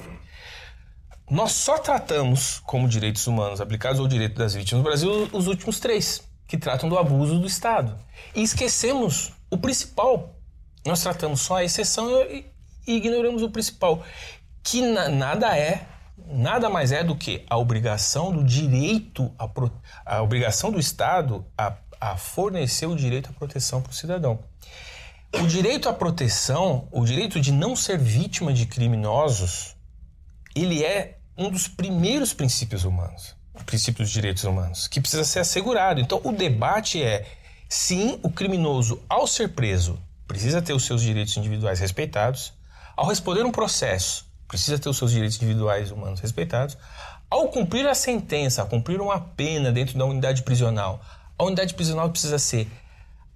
Nós só tratamos como direitos humanos aplicados ao direito das vítimas no Brasil os últimos três, que tratam do abuso do Estado. E esquecemos o principal. Nós tratamos só a exceção e, ignoramos o principal, que na, nada é nada mais é do que a obrigação do direito, a, pro, a obrigação do Estado a, a fornecer o direito à proteção para o cidadão. O direito à proteção, o direito de não ser vítima de criminosos, ele é um dos primeiros princípios humanos, princípios de direitos humanos, que precisa ser assegurado. Então, o debate é: sim, o criminoso, ao ser preso, precisa ter os seus direitos individuais respeitados, ao responder um processo, precisa ter os seus direitos individuais humanos respeitados. Ao cumprir a sentença, ao cumprir uma pena dentro da unidade prisional, a unidade prisional precisa ser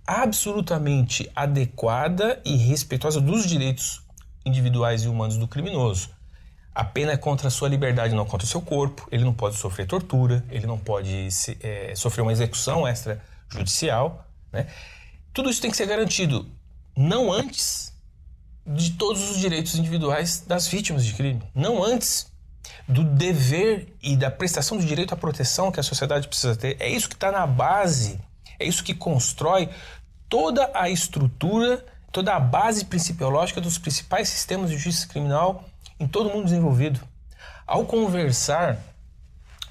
absolutamente adequada e respeitosa dos direitos individuais e humanos do criminoso. A pena é contra a sua liberdade, não contra o seu corpo. Ele não pode sofrer tortura, ele não pode se, é, sofrer uma execução extrajudicial. Né? Tudo isso tem que ser garantido não antes de todos os direitos individuais das vítimas de crime, não antes do dever e da prestação do direito à proteção que a sociedade precisa ter. É isso que está na base, é isso que constrói toda a estrutura, toda a base principiológica dos principais sistemas de justiça criminal em todo o mundo desenvolvido. Ao conversar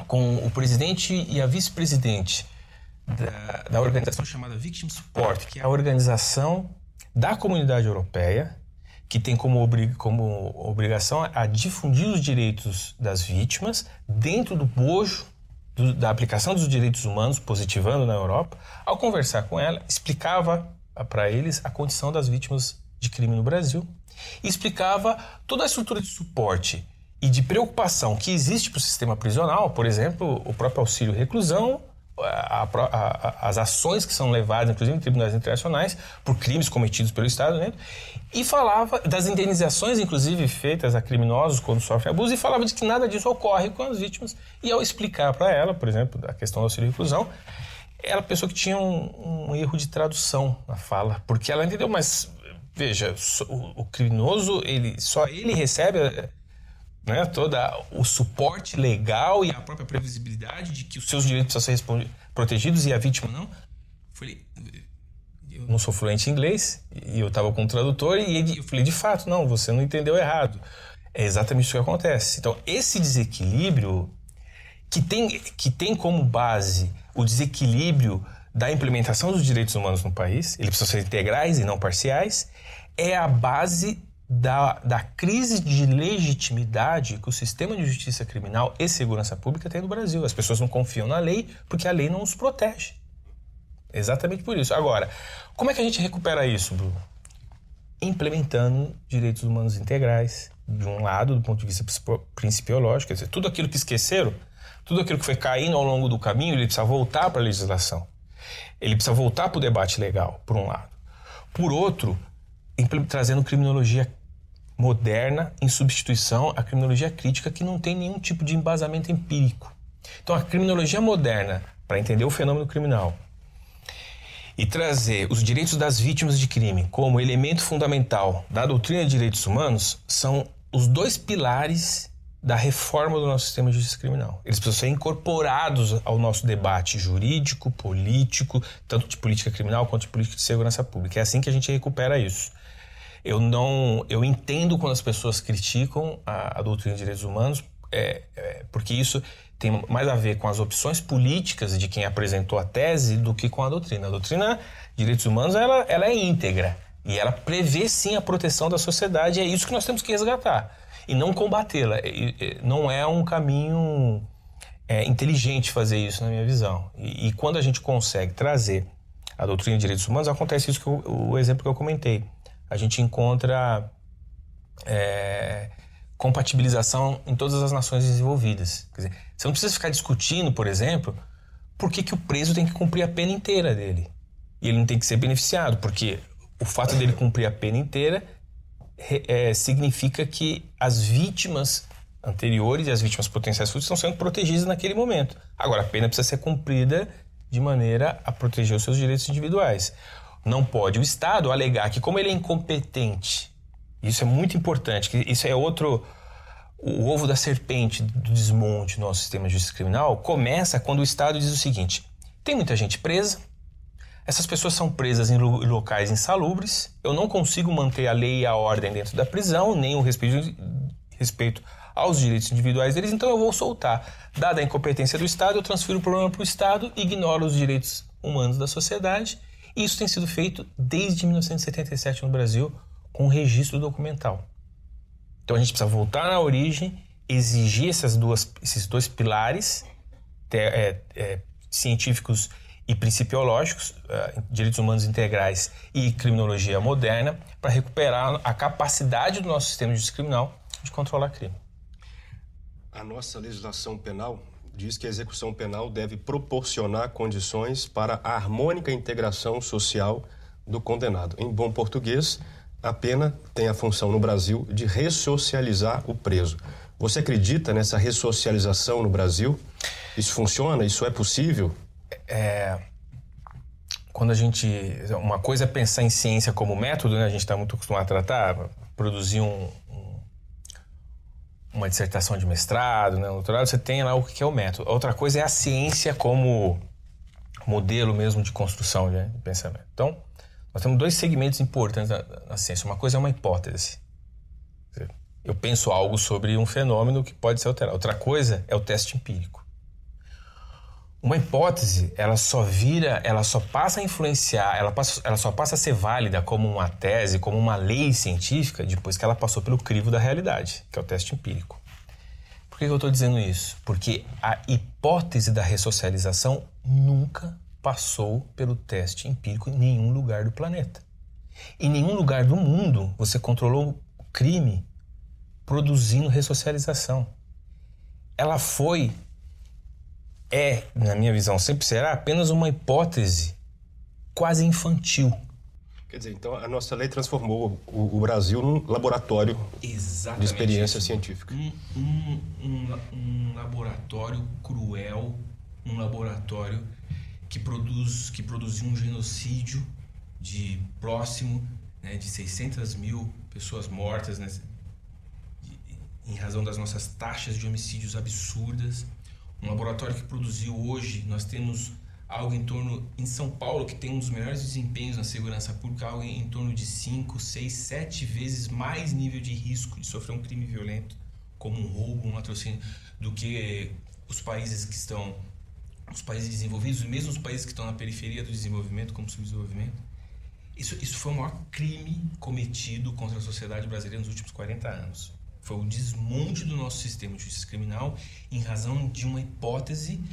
com o presidente e a vice-presidente da, da organização chamada Victim Support, que é a organização da comunidade europeia, que tem como, como obrigação a difundir os direitos das vítimas dentro do bojo do, da aplicação dos direitos humanos, positivando na Europa. Ao conversar com ela, explicava para eles a condição das vítimas de crime no Brasil e explicava toda a estrutura de suporte e de preocupação que existe para o sistema prisional, por exemplo, o próprio auxílio reclusão, a, a, a, as ações que são levadas, inclusive em tribunais internacionais, por crimes cometidos pelo Estado, né? e falava das indenizações, inclusive feitas a criminosos quando sofrem abuso, e falava de que nada disso ocorre com as vítimas. E ao explicar para ela, por exemplo, a questão do auxílio reclusão, ela pensou que tinha um, um, erro de tradução na fala, porque ela entendeu, mas veja, o, criminoso, ele só ele recebe né, todo o suporte legal e a própria previsibilidade de que os seus direitos precisam ser protegidos e a vítima não. Falei, eu não sou fluente em inglês e eu estava com um tradutor e ele, eu falei, de fato, não, você não entendeu errado. É exatamente isso que acontece. Então, esse desequilíbrio que tem, que tem como base o desequilíbrio da implementação dos direitos humanos no país, eles precisam ser integrais e não parciais, é a base da, da crise de legitimidade que o sistema de justiça criminal e segurança pública tem no Brasil. As pessoas não confiam na lei porque a lei não os protege. Exatamente por isso. Agora, como é que a gente recupera isso, Bruno? Implementando direitos humanos integrais, de um lado, do ponto de vista principiológico, quer dizer, tudo aquilo que esqueceram, tudo aquilo que foi caindo ao longo do caminho, ele precisa voltar para a legislação. Ele precisa voltar para o debate legal, por um lado. Por outro, trazendo criminologia moderna em substituição à criminologia crítica que não tem nenhum tipo de embasamento empírico. Então, a criminologia moderna, para entender o fenômeno criminal e trazer os direitos das vítimas de crime como elemento fundamental da doutrina de direitos humanos, são os dois pilares da reforma do nosso sistema de justiça criminal. Eles precisam ser incorporados ao nosso debate jurídico, político, tanto de política criminal quanto de política de segurança pública. É assim que a gente recupera isso. Eu não, eu entendo quando as pessoas criticam a, a doutrina de direitos humanos, é, é, porque isso tem mais a ver com as opções políticas de quem apresentou a tese do que com a doutrina. A doutrina de direitos humanos ela, ela é íntegra e ela prevê sim a proteção da sociedade. É isso que nós temos que resgatar e não combatê-la. Não é um caminho é inteligente fazer isso, na minha visão. E, e, quando a gente consegue trazer a doutrina de direitos humanos, acontece isso que eu, o exemplo que eu comentei. A gente encontra é, compatibilização em todas as nações desenvolvidas. Quer dizer, você não precisa ficar discutindo, por exemplo, por que, que o preso tem que cumprir a pena inteira dele. E ele não tem que ser beneficiado, porque o fato dele cumprir a pena inteira é, significa que as vítimas anteriores e as vítimas potenciais futuras estão sendo protegidas naquele momento. Agora, a pena precisa ser cumprida de maneira a proteger os seus direitos individuais. Não pode o Estado alegar que, como ele é incompetente, isso é muito importante, que isso é outro. O ovo da serpente do desmonte do nosso sistema de justiça criminal começa quando o Estado diz o seguinte: tem muita gente presa, essas pessoas são presas em locais insalubres, eu não consigo manter a lei e a ordem dentro da prisão, nem o respeito, respeito aos direitos individuais deles, então eu vou soltar. Dada a incompetência do Estado, eu transfiro o problema para o Estado, ignoro os direitos humanos da sociedade. Isso tem sido feito desde 1977 no Brasil com registro documental. Então a gente precisa voltar na origem, exigir essas duas, esses dois pilares é, é, científicos e principiológicos, uh, direitos humanos integrais e criminologia moderna, para recuperar a capacidade do nosso sistema de justiça criminal de controlar crime. A nossa legislação penal diz que a execução penal deve proporcionar condições para a harmônica integração social do condenado. Em bom português, a pena tem a função no Brasil de ressocializar o preso. Você acredita nessa ressocialização no Brasil? Isso funciona? Isso é possível? É, quando a gente. Uma coisa é pensar em ciência como método, né? a gente está muito acostumado a tratar, produzir um, uma dissertação de mestrado, né, doutorado, você tem lá o que é o método. Outra coisa é a ciência como modelo mesmo de construção de pensamento. Então, nós temos dois segmentos importantes na, na ciência. Uma coisa é uma hipótese. Eu penso algo sobre um fenômeno que pode ser alterado. Outra coisa é o teste empírico. Uma hipótese, ela só vira, ela só passa a influenciar, ela, passa, ela só passa a ser válida como uma tese, como uma lei científica, depois que ela passou pelo crivo da realidade, que é o teste empírico. Por que eu estou dizendo isso? Porque a hipótese da ressocialização nunca passou pelo teste empírico em nenhum lugar do planeta. Em nenhum lugar do mundo você controlou o crime produzindo ressocialização. Ela foi é, na minha visão, sempre será apenas uma hipótese quase infantil. Quer dizer, então a nossa lei transformou o, o Brasil num laboratório Exatamente de experiência isso. científica. Um, um, um, um, laboratório cruel, um laboratório que produz que produziu um genocídio de próximo né, de 600 mil pessoas mortas né, em razão das nossas taxas de homicídios absurdas um laboratório que produziu hoje, nós temos algo em torno, em São Paulo, que tem um dos melhores desempenhos na segurança pública, algo em torno de 5, 6, 7 vezes mais nível de risco de sofrer um crime violento, como um roubo, um latrocínio, do que os países que estão, os países desenvolvidos, mesmo os países que estão na periferia do desenvolvimento, como subdesenvolvimento. Isso, isso foi o maior crime cometido contra a sociedade brasileira nos últimos 40 anos. Foi o desmonte do nosso sistema de justiça criminal em razão de uma hipótese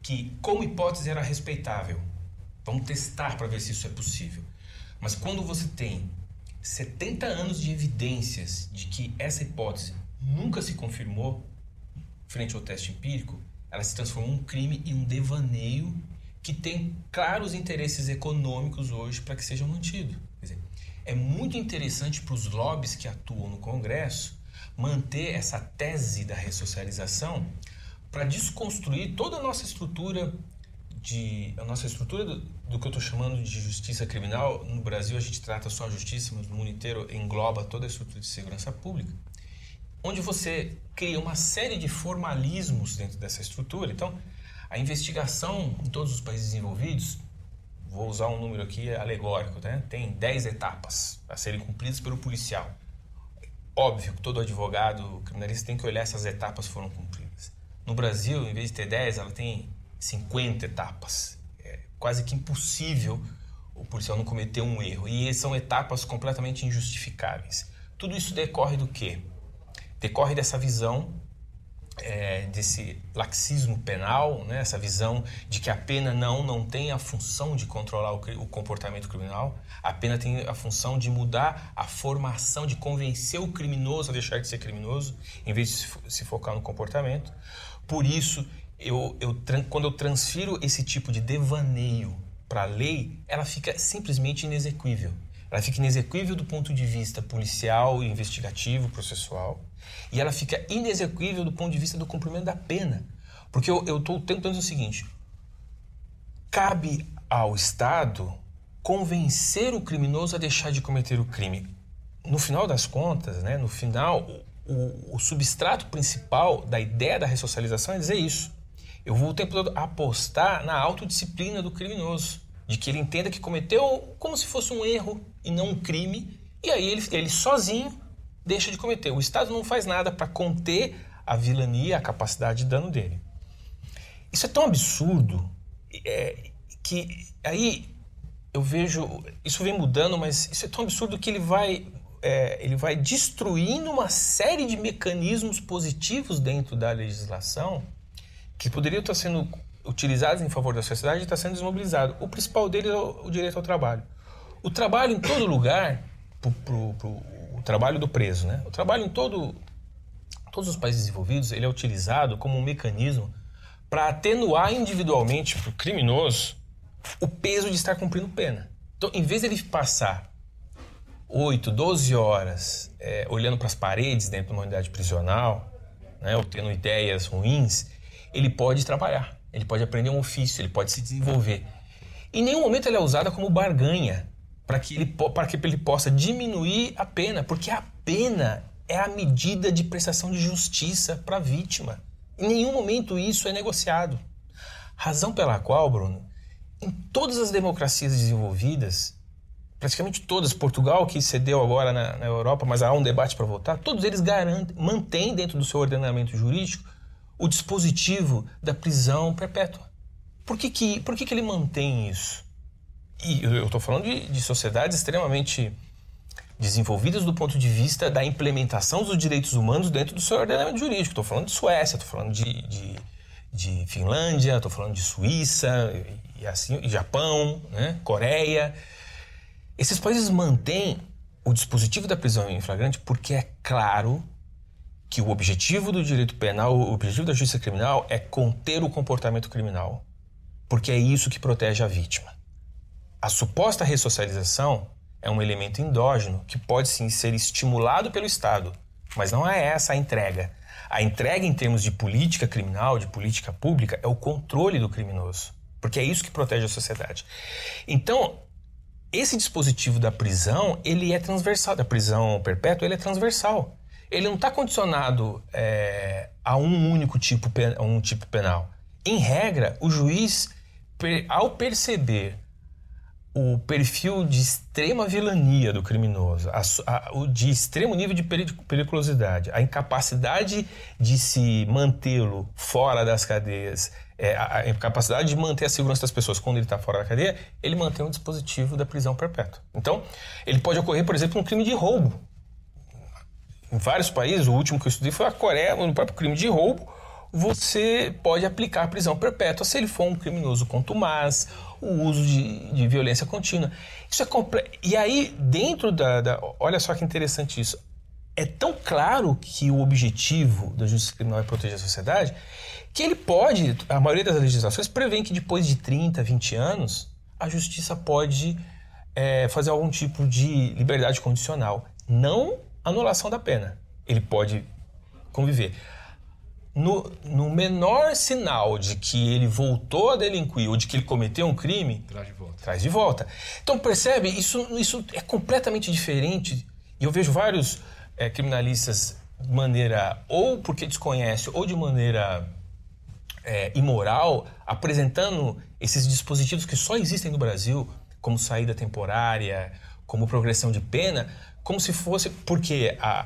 que, como hipótese, era respeitável. Vamos testar para ver se isso é possível. Mas quando você tem 70 anos de evidências de que essa hipótese nunca se confirmou frente ao teste empírico, ela se transformou em um crime e um devaneio que tem claros interesses econômicos hoje para que seja mantido. Dizer, é muito interessante para os lobbies que atuam no Congresso manter essa tese da ressocialização para desconstruir toda a nossa estrutura de a nossa estrutura do, do que eu estou chamando de justiça criminal no Brasil a gente trata só a justiça mas no mundo inteiro engloba toda a estrutura de segurança pública onde você cria uma série de formalismos dentro dessa estrutura então a investigação em todos os países envolvidos vou usar um número aqui alegórico né? tem 10 etapas a serem cumpridas pelo policial Óbvio que todo advogado criminalista tem que olhar se as etapas foram cumpridas. No Brasil, em vez de ter 10, ela tem 50 etapas. É quase que impossível o policial não cometer um erro. E são etapas completamente injustificáveis. Tudo isso decorre do quê? Decorre dessa visão é, desse laxismo penal, né? essa visão de que a pena não, não tem a função de controlar o, o, comportamento criminal, a pena tem a função de mudar a formação, de convencer o criminoso a deixar de ser criminoso, em vez de se focar no comportamento. Por isso, eu, eu, quando eu transfiro esse tipo de devaneio para a lei, ela fica simplesmente inexequível. Ela fica inexequível do ponto de vista policial, investigativo, processual. E ela fica inexequível do ponto de vista do cumprimento da pena. Porque eu estou tentando o seguinte: cabe ao Estado convencer o criminoso a deixar de cometer o crime. No final das contas, né, no final, o, o substrato principal da ideia da ressocialização é dizer isso. Eu vou o tempo todo apostar na autodisciplina do criminoso, de que ele entenda que cometeu como se fosse um erro e não um crime, e aí ele, ele sozinho deixa de cometer. O Estado não faz nada para conter a vilania, a capacidade de dano dele. Isso é tão absurdo é, que aí eu vejo isso vem mudando, mas isso é tão absurdo que ele vai é, ele vai destruindo uma série de mecanismos positivos dentro da legislação que poderiam estar sendo utilizados em favor da sociedade e está sendo desmobilizado. O principal dele é o, direito ao trabalho. O trabalho em todo lugar, pro, o trabalho do preso, né? O trabalho em todo, todos os países desenvolvidos, ele é utilizado como um mecanismo para atenuar individualmente para o criminoso o peso de estar cumprindo pena. Então, em vez dele passar 8, 12 horas é, olhando para as paredes dentro de uma unidade prisional, né, ou tendo ideias ruins, ele pode trabalhar, ele pode aprender um ofício, ele pode se desenvolver. Em nenhum momento ele é usada como barganha para que, ele, que ele possa diminuir a pena, porque a pena é a medida de prestação de justiça para a vítima. Em nenhum momento isso é negociado. Razão pela qual, Bruno, em todas as democracias desenvolvidas, praticamente todas, Portugal que cedeu agora na, na Europa, mas há um debate para votar, todos eles garantem, mantêm dentro do seu ordenamento jurídico o dispositivo da prisão perpétua. Por que, que, por que, que ele mantém isso? E eu estou falando de, de sociedades extremamente desenvolvidas do ponto de vista da implementação dos direitos humanos dentro do seu ordenamento jurídico. Estou falando de Suécia, estou falando de, de, de Finlândia, estou falando de Suíça e, assim, e Japão, né? Coreia. Esses países mantêm o dispositivo da prisão em flagrante porque é claro que o objetivo do direito penal, o objetivo da justiça criminal é conter o comportamento criminal, porque é isso que protege a vítima. A suposta ressocialização é um elemento endógeno que pode sim ser estimulado pelo Estado, mas não é essa a entrega. A entrega em termos de política criminal, de política pública, é o controle do criminoso, porque é isso que protege a sociedade. Então, esse dispositivo da prisão, ele é transversal, da prisão perpétua, ele é transversal. Ele não está condicionado é, a um único tipo, a um tipo penal. Em regra, o juiz, ao perceber o perfil de extrema vilania do criminoso, a, a, o de extremo nível de periculosidade, a incapacidade de se mantê-lo fora das cadeias, é, a, incapacidade de manter a segurança das pessoas quando ele está fora da cadeia, ele mantém um dispositivo da prisão perpétua. Então, ele pode ocorrer, por exemplo, um crime de roubo. Em vários países, o último que eu estudei foi a Coreia, no próprio crime de roubo, você pode aplicar prisão perpétua se ele for um criminoso contumaz, o uso de, de violência contínua. Isso é. E aí, dentro da, da. Olha só que interessante isso. É tão claro que o objetivo da justiça criminal é proteger a sociedade que ele pode, a maioria das legislações prevê que depois de 30, 20 anos, a justiça pode é, fazer algum tipo de liberdade condicional. Não anulação da pena. Ele pode conviver no, no, menor sinal de que ele voltou a delinquir ou de que ele cometeu um crime, traz de volta. Traz de volta. Então percebe, isso, isso é completamente diferente. E eu vejo vários é, criminalistas de maneira ou porque desconhece ou de maneira é, imoral apresentando esses dispositivos que só existem no Brasil, como saída temporária, como progressão de pena, como se fosse porque a,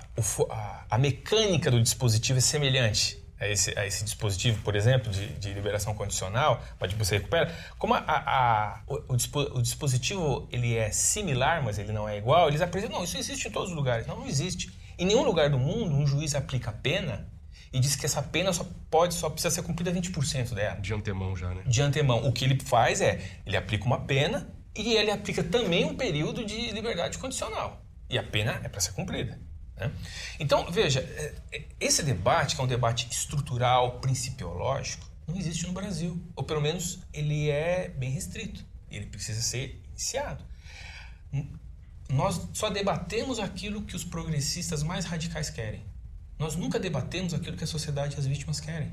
a, a mecânica do dispositivo é semelhante a esse, a esse dispositivo, por exemplo, de, de liberação condicional, onde você recupera, como a, a, o, o, dispositivo ele é similar, mas ele não é igual, eles apresentam, não, isso existe em todos os lugares. Não, não existe. Em nenhum lugar do mundo um juiz aplica pena e diz que essa pena só pode, só precisa ser cumprida 20% dela. De antemão já, né? De antemão. O que ele faz é, ele aplica uma pena e ele aplica também um período de liberdade condicional. E a pena é para ser cumprida. Né? Então, veja, é, é, esse debate, que é um debate estrutural, principiológico, não existe no Brasil. Ou pelo menos ele é bem restrito. Ele precisa ser iniciado. Nós só debatemos aquilo que os progressistas mais radicais querem. Nós nunca debatemos aquilo que a sociedade e as vítimas querem.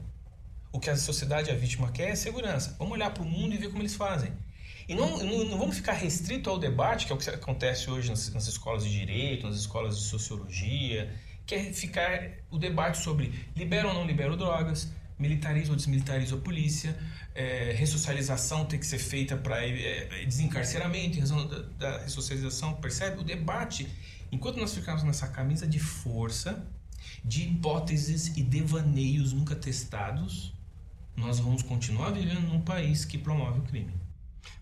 O que a sociedade e a vítima quer é segurança. Vamos olhar para o mundo e ver como eles fazem. E não, não, não, vamos ficar restrito ao debate, que é o que acontece hoje nas, nas, escolas de direito, nas escolas de sociologia, que é ficar o debate sobre libera ou não libera drogas, militariza ou desmilitariza a polícia, é, ressocialização tem que ser feita para é, desencarceramento, em razão da, da ressocialização, percebe? O debate, enquanto nós ficamos nessa camisa de força, de hipóteses e devaneios nunca testados, nós vamos continuar vivendo num país que promove o crime.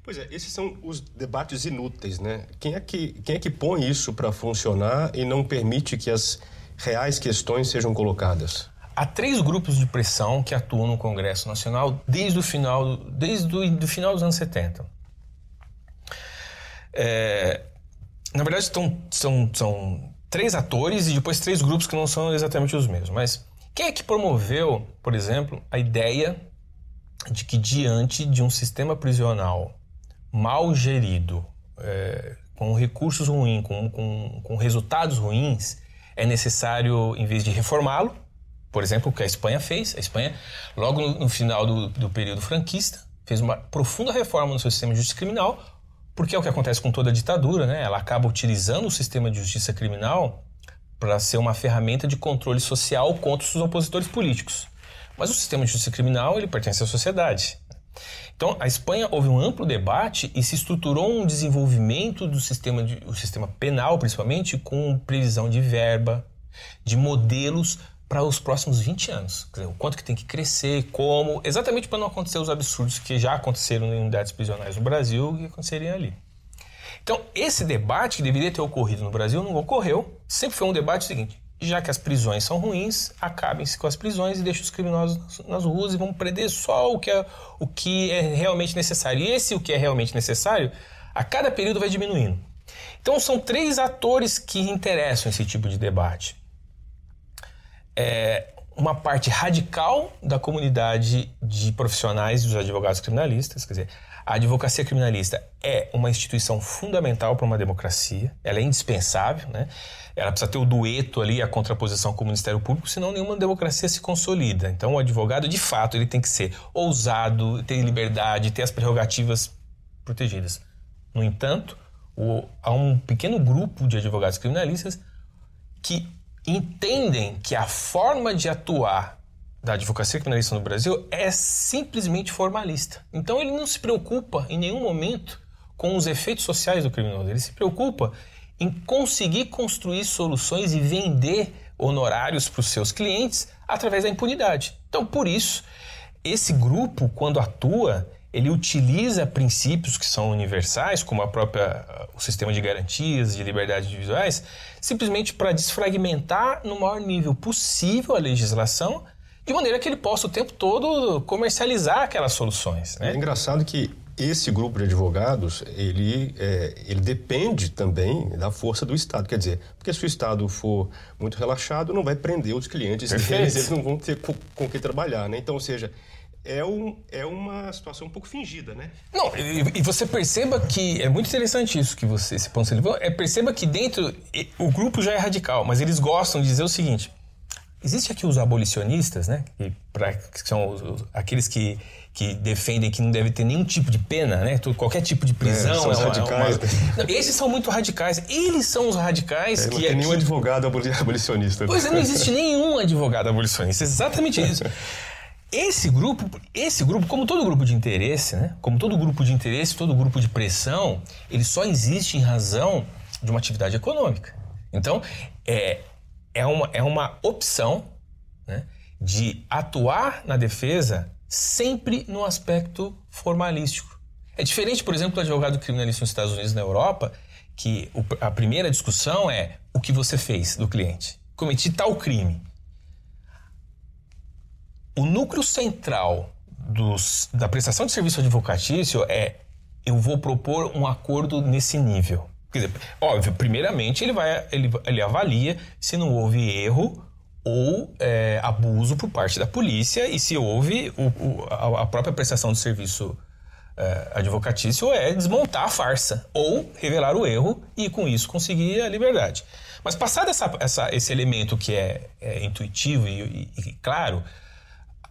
Pois é, esses são os debates inúteis, né? Quem é que, quem é que põe isso para funcionar e não permite que as reais questões sejam colocadas? Há três grupos de pressão que atuam no Congresso Nacional desde o final, desde do, do final dos anos 70. É, na verdade, são, são, são três atores e depois três grupos que não são exatamente os mesmos. Mas quem é que promoveu, por exemplo, a ideia de que diante de um sistema prisional mal gerido, é, com recursos ruins, com, com, com resultados ruins, é necessário, em vez de reformá-lo, por exemplo, o que a Espanha fez. A Espanha, logo no, final do, do, período franquista, fez uma profunda reforma no seu sistema de justiça criminal, porque é o que acontece com toda a ditadura, né? Ela acaba utilizando o sistema de justiça criminal para ser uma ferramenta de controle social contra os opositores políticos. Mas o sistema de justiça criminal ele pertence à sociedade. Então, a Espanha houve um amplo debate e se estruturou um desenvolvimento do sistema, de, o sistema penal, principalmente, com previsão de verba, de modelos para os próximos 20 anos. Dizer, o quanto que tem que crescer, como, exatamente para não acontecer os absurdos que já aconteceram em unidades prisionais no Brasil e aconteceriam ali. Então, esse debate que deveria ter ocorrido no Brasil não ocorreu. Sempre foi um debate seguinte: já que as prisões são ruins, acabem-se com as prisões e deixem os criminosos nas ruas e vamos prender só o que, é, o que é realmente necessário. E esse o que é realmente necessário, a cada período vai diminuindo. Então, são três atores que interessam esse tipo de debate é, uma parte radical da comunidade de profissionais dos advogados criminalistas, quer dizer, a advocacia criminalista é uma instituição fundamental para uma democracia, ela é indispensável, né? Ela precisa ter o dueto ali, a contraposição com o Ministério Público, senão nenhuma democracia se consolida. Então, o advogado, de fato, ele tem que ser ousado, ter liberdade, ter as prerrogativas protegidas. No entanto, o, há um pequeno grupo de advogados criminalistas que entendem que a forma de atuar da advocacia criminalista no Brasil é simplesmente formalista. Então ele não se preocupa em nenhum momento com os efeitos sociais do criminoso, ele se preocupa em conseguir construir soluções e vender honorários para os seus clientes através da impunidade. Então, por isso, esse grupo, quando atua, ele utiliza princípios que são universais, como a própria, o sistema de garantias, de liberdades individuais, simplesmente para desfragmentar no maior nível possível a legislação, de maneira que ele possa o tempo todo comercializar aquelas soluções. Né? É engraçado que esse grupo de advogados, ele, é, ele depende também da força do Estado. Quer dizer, porque se o Estado for muito relaxado, não vai prender os clientes deles, eles não vão ter com, com que trabalhar. Né? Então, ou seja, é, um, é uma situação um pouco fingida, né? Não, e, e, você perceba que é muito interessante isso que você, esse ponto você levou, é perceba que dentro, o grupo já é radical, mas eles gostam de dizer o seguinte, existe aqui os abolicionistas, né, que, pra, que são os, os, aqueles que, que defendem que não deve ter nenhum tipo de pena, né, qualquer tipo de prisão. É, são é uma, radicais. É uma... Não, esses são muito radicais, eles são os radicais é, que... Não tem aqui... nenhum advogado abolicionista. Pois é, não existe nenhum advogado abolicionista, exatamente isso. Esse grupo, esse grupo, como todo grupo de interesse, né? Como todo grupo de interesse, todo grupo de pressão, ele só existe em razão de uma atividade econômica. Então, é, é, uma, é uma opção né, de atuar na defesa sempre no aspecto formalístico. É diferente, por exemplo, do advogado criminalista nos Estados Unidos e na Europa, que a primeira discussão é o que você fez do cliente. Cometi tal crime o núcleo central dos, da prestação de serviço advocatício é eu vou propor um acordo nesse nível. Quer dizer, óbvio, primeiramente ele vai ele, ele avalia se não houve erro ou é, abuso por parte da polícia e se houve o, o, a, própria prestação de serviço é, advocatício é desmontar a farsa ou revelar o erro e com isso conseguir a liberdade. Mas passado essa, essa, esse elemento que é, é intuitivo e, e, e, claro,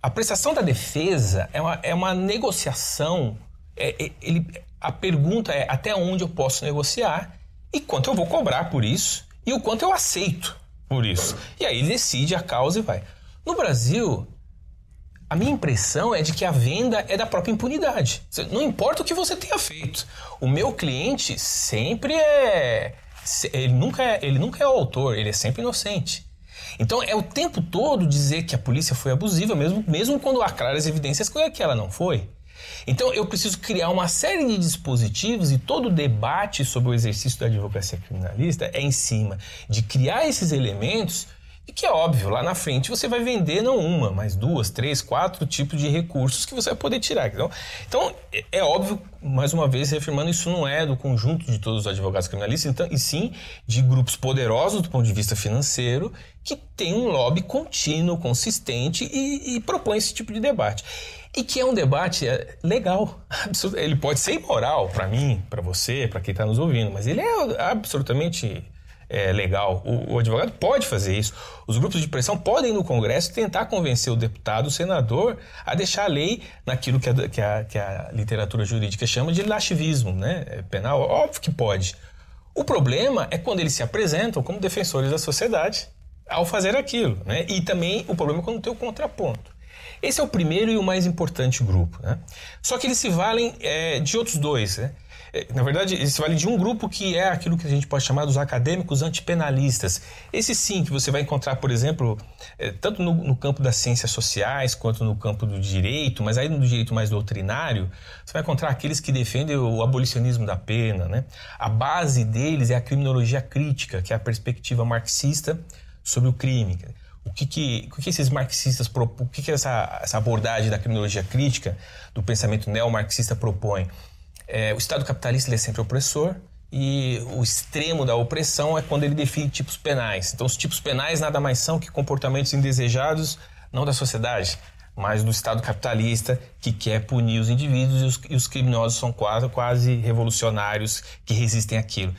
a prestação da defesa é uma, é uma negociação. É, é, ele, a pergunta é até onde eu posso negociar e quanto eu vou cobrar por isso e o quanto eu aceito por isso. E aí decide a causa e vai. No Brasil, a minha impressão é de que a venda é da própria impunidade. Não importa o que você tenha feito. O meu cliente sempre é. Ele nunca é, ele nunca é o autor, ele é sempre inocente. Então é o tempo todo dizer que a polícia foi abusiva, mesmo, mesmo quando há claras evidências que ela não foi. Então eu preciso criar uma série de dispositivos e todo o debate sobre o exercício da advocacia criminalista é em cima de criar esses elementos e que é óbvio, lá na frente você vai vender não uma, mas duas, três, quatro tipos de recursos que você vai poder tirar. Então, então é, óbvio, mais uma vez reafirmando, isso não é do conjunto de todos os advogados criminalistas, então, e sim de grupos poderosos do ponto de vista financeiro que tem um lobby contínuo, consistente e, e propõe esse tipo de debate. E que é um debate é, legal. Ele pode ser imoral para mim, para você, para quem está nos ouvindo, mas ele é absolutamente é, legal. O, o, advogado pode fazer isso. Os grupos de pressão podem no Congresso tentar convencer o deputado, o senador, a deixar a lei naquilo que a, que a, que a literatura jurídica chama de laxivismo né? É penal. Óbvio que pode. O problema é quando eles se apresentam como defensores da sociedade ao fazer aquilo. Né? E também o problema é quando tem o contraponto. Esse é o primeiro e o mais importante grupo. Né? Só que eles se valem é, de outros dois. Né? É, na verdade, eles se valem de um grupo que é aquilo que a gente pode chamar dos acadêmicos antipenalistas. Esse sim que você vai encontrar, por exemplo, é, tanto no, no, campo das ciências sociais quanto no campo do direito, mas aí no direito mais doutrinário, você vai encontrar aqueles que defendem o abolicionismo da pena. Né? A base deles é a criminologia crítica, que é a perspectiva marxista sobre o crime. O que, que, o que esses marxistas propõem, o que, que essa, essa abordagem da criminologia crítica, do pensamento neomarxista propõe? É, o Estado capitalista é sempre opressor e o extremo da opressão é quando ele define tipos penais. Então, os tipos penais nada mais são que comportamentos indesejados, não da sociedade, mas do Estado capitalista que quer punir os indivíduos e os, e os criminosos são quase, quase revolucionários que resistem àquilo.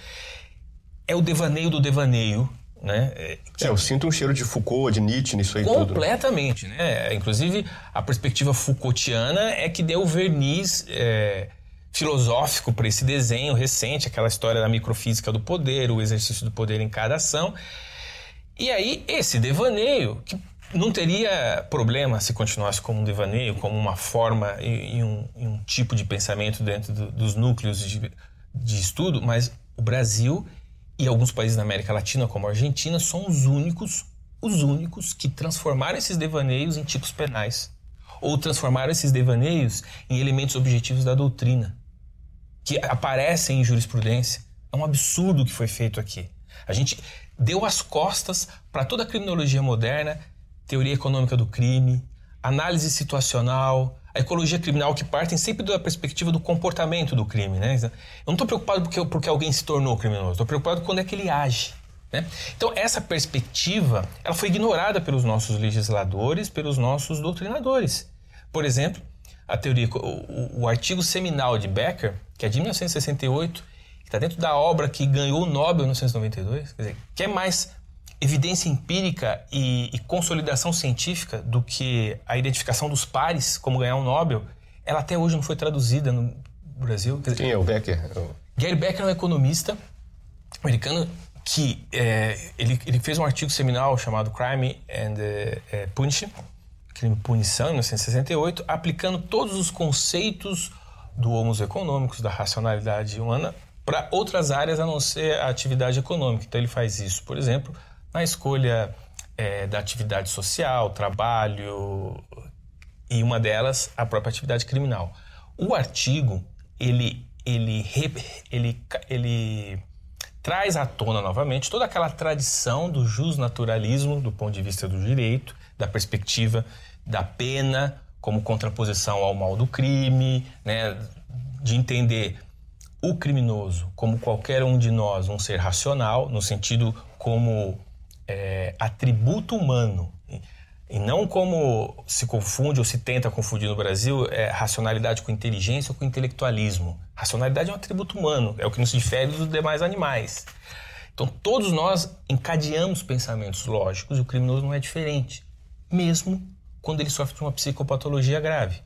É o devaneio do devaneio né? É, eu sinto um cheiro de Foucault, de Nietzsche nisso aí Completamente, tudo. Completamente, né? Inclusive, a perspectiva Foucaultiana é que deu verniz é, filosófico para esse desenho recente, aquela história da microfísica do poder, o exercício do poder em cada ação. E aí, esse devaneio, que não teria problema se continuasse como um devaneio, como uma forma e, e, um, e um, tipo de pensamento dentro do, dos núcleos de, de estudo, mas o Brasil e alguns países da América Latina, como a Argentina, são os únicos, os únicos que transformaram esses devaneios em tipos penais ou transformaram esses devaneios em elementos objetivos da doutrina que aparecem em jurisprudência. É um absurdo o que foi feito aqui. A gente deu as costas para toda a criminologia moderna, teoria econômica do crime, análise situacional, a ecologia criminal que partem sempre da perspectiva do comportamento do crime. Né? Eu não estou preocupado porque, porque alguém se tornou criminoso, estou preocupado quando é que ele age. Né? Então, essa perspectiva ela foi ignorada pelos nossos legisladores, pelos nossos doutrinadores. Por exemplo, a teoria, o, o artigo seminal de Becker, que é de 1968, que está dentro da obra que ganhou o Nobel em 1992, quer dizer, que é mais evidência empírica e, e, consolidação científica do que a identificação dos pares, como ganhar um Nobel, ela até hoje não foi traduzida no Brasil. Dizer, Quem é o Becker? Gary Becker é um economista americano que é, ele, ele, fez um artigo seminal chamado Crime and uh, Punishment, crime punição, em 1968, aplicando todos os conceitos do homos econômicos, da racionalidade humana, para outras áreas a não ser a atividade econômica. Então ele faz isso, por exemplo, na escolha é, da atividade social, trabalho e uma delas a própria atividade criminal. O artigo ele ele ele, ele traz à tona novamente toda aquela tradição do justnaturalismo do ponto de vista do direito, da perspectiva da pena como contraposição ao mal do crime, né? de entender o criminoso como qualquer um de nós, um ser racional, no sentido como é, atributo humano, e não como se confunde ou se tenta confundir no Brasil é, racionalidade com inteligência ou com intelectualismo. Racionalidade é um atributo humano, é o que nos difere dos demais animais. Então todos nós encadeamos pensamentos lógicos e o criminoso não é diferente, mesmo quando ele sofre de uma psicopatologia grave.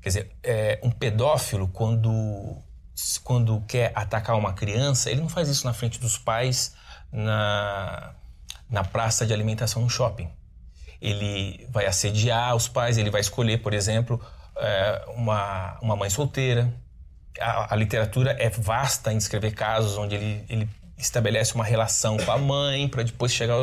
Quer dizer, é, um pedófilo, quando, quando quer atacar uma criança, ele não faz isso na frente dos pais na, na praça de alimentação no shopping. Ele vai assediar os pais, ele vai escolher, por exemplo, é, uma, uma mãe solteira. A, a, literatura é vasta em descrever casos onde ele, ele estabelece uma relação com a mãe para depois chegar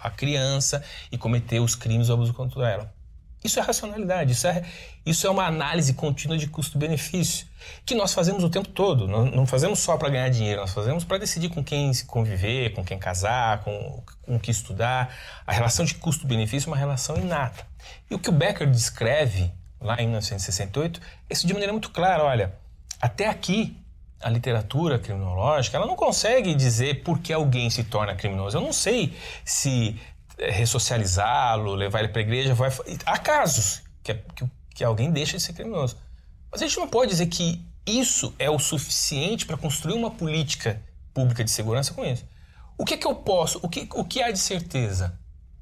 à criança e cometer os crimes ou abuso contra ela. Isso é racionalidade, isso é, isso é uma análise contínua de custo-benefício, que nós fazemos o tempo todo. Não, fazemos só para ganhar dinheiro, nós fazemos para decidir com quem se conviver, com quem casar, com, com que estudar. A relação de custo-benefício é uma relação inata. E o que o Becker descreve lá em 1968 é isso de maneira muito clara. Olha, até aqui a literatura criminológica ela não consegue dizer por que alguém se torna criminoso. Eu não sei se ressocializá-lo, levar ele para a igreja. Vai... Há casos que, que, que alguém deixa de ser criminoso. Mas a gente não pode dizer que isso é o suficiente para construir uma política pública de segurança com isso. O que é que eu posso, o que, o que há de certeza?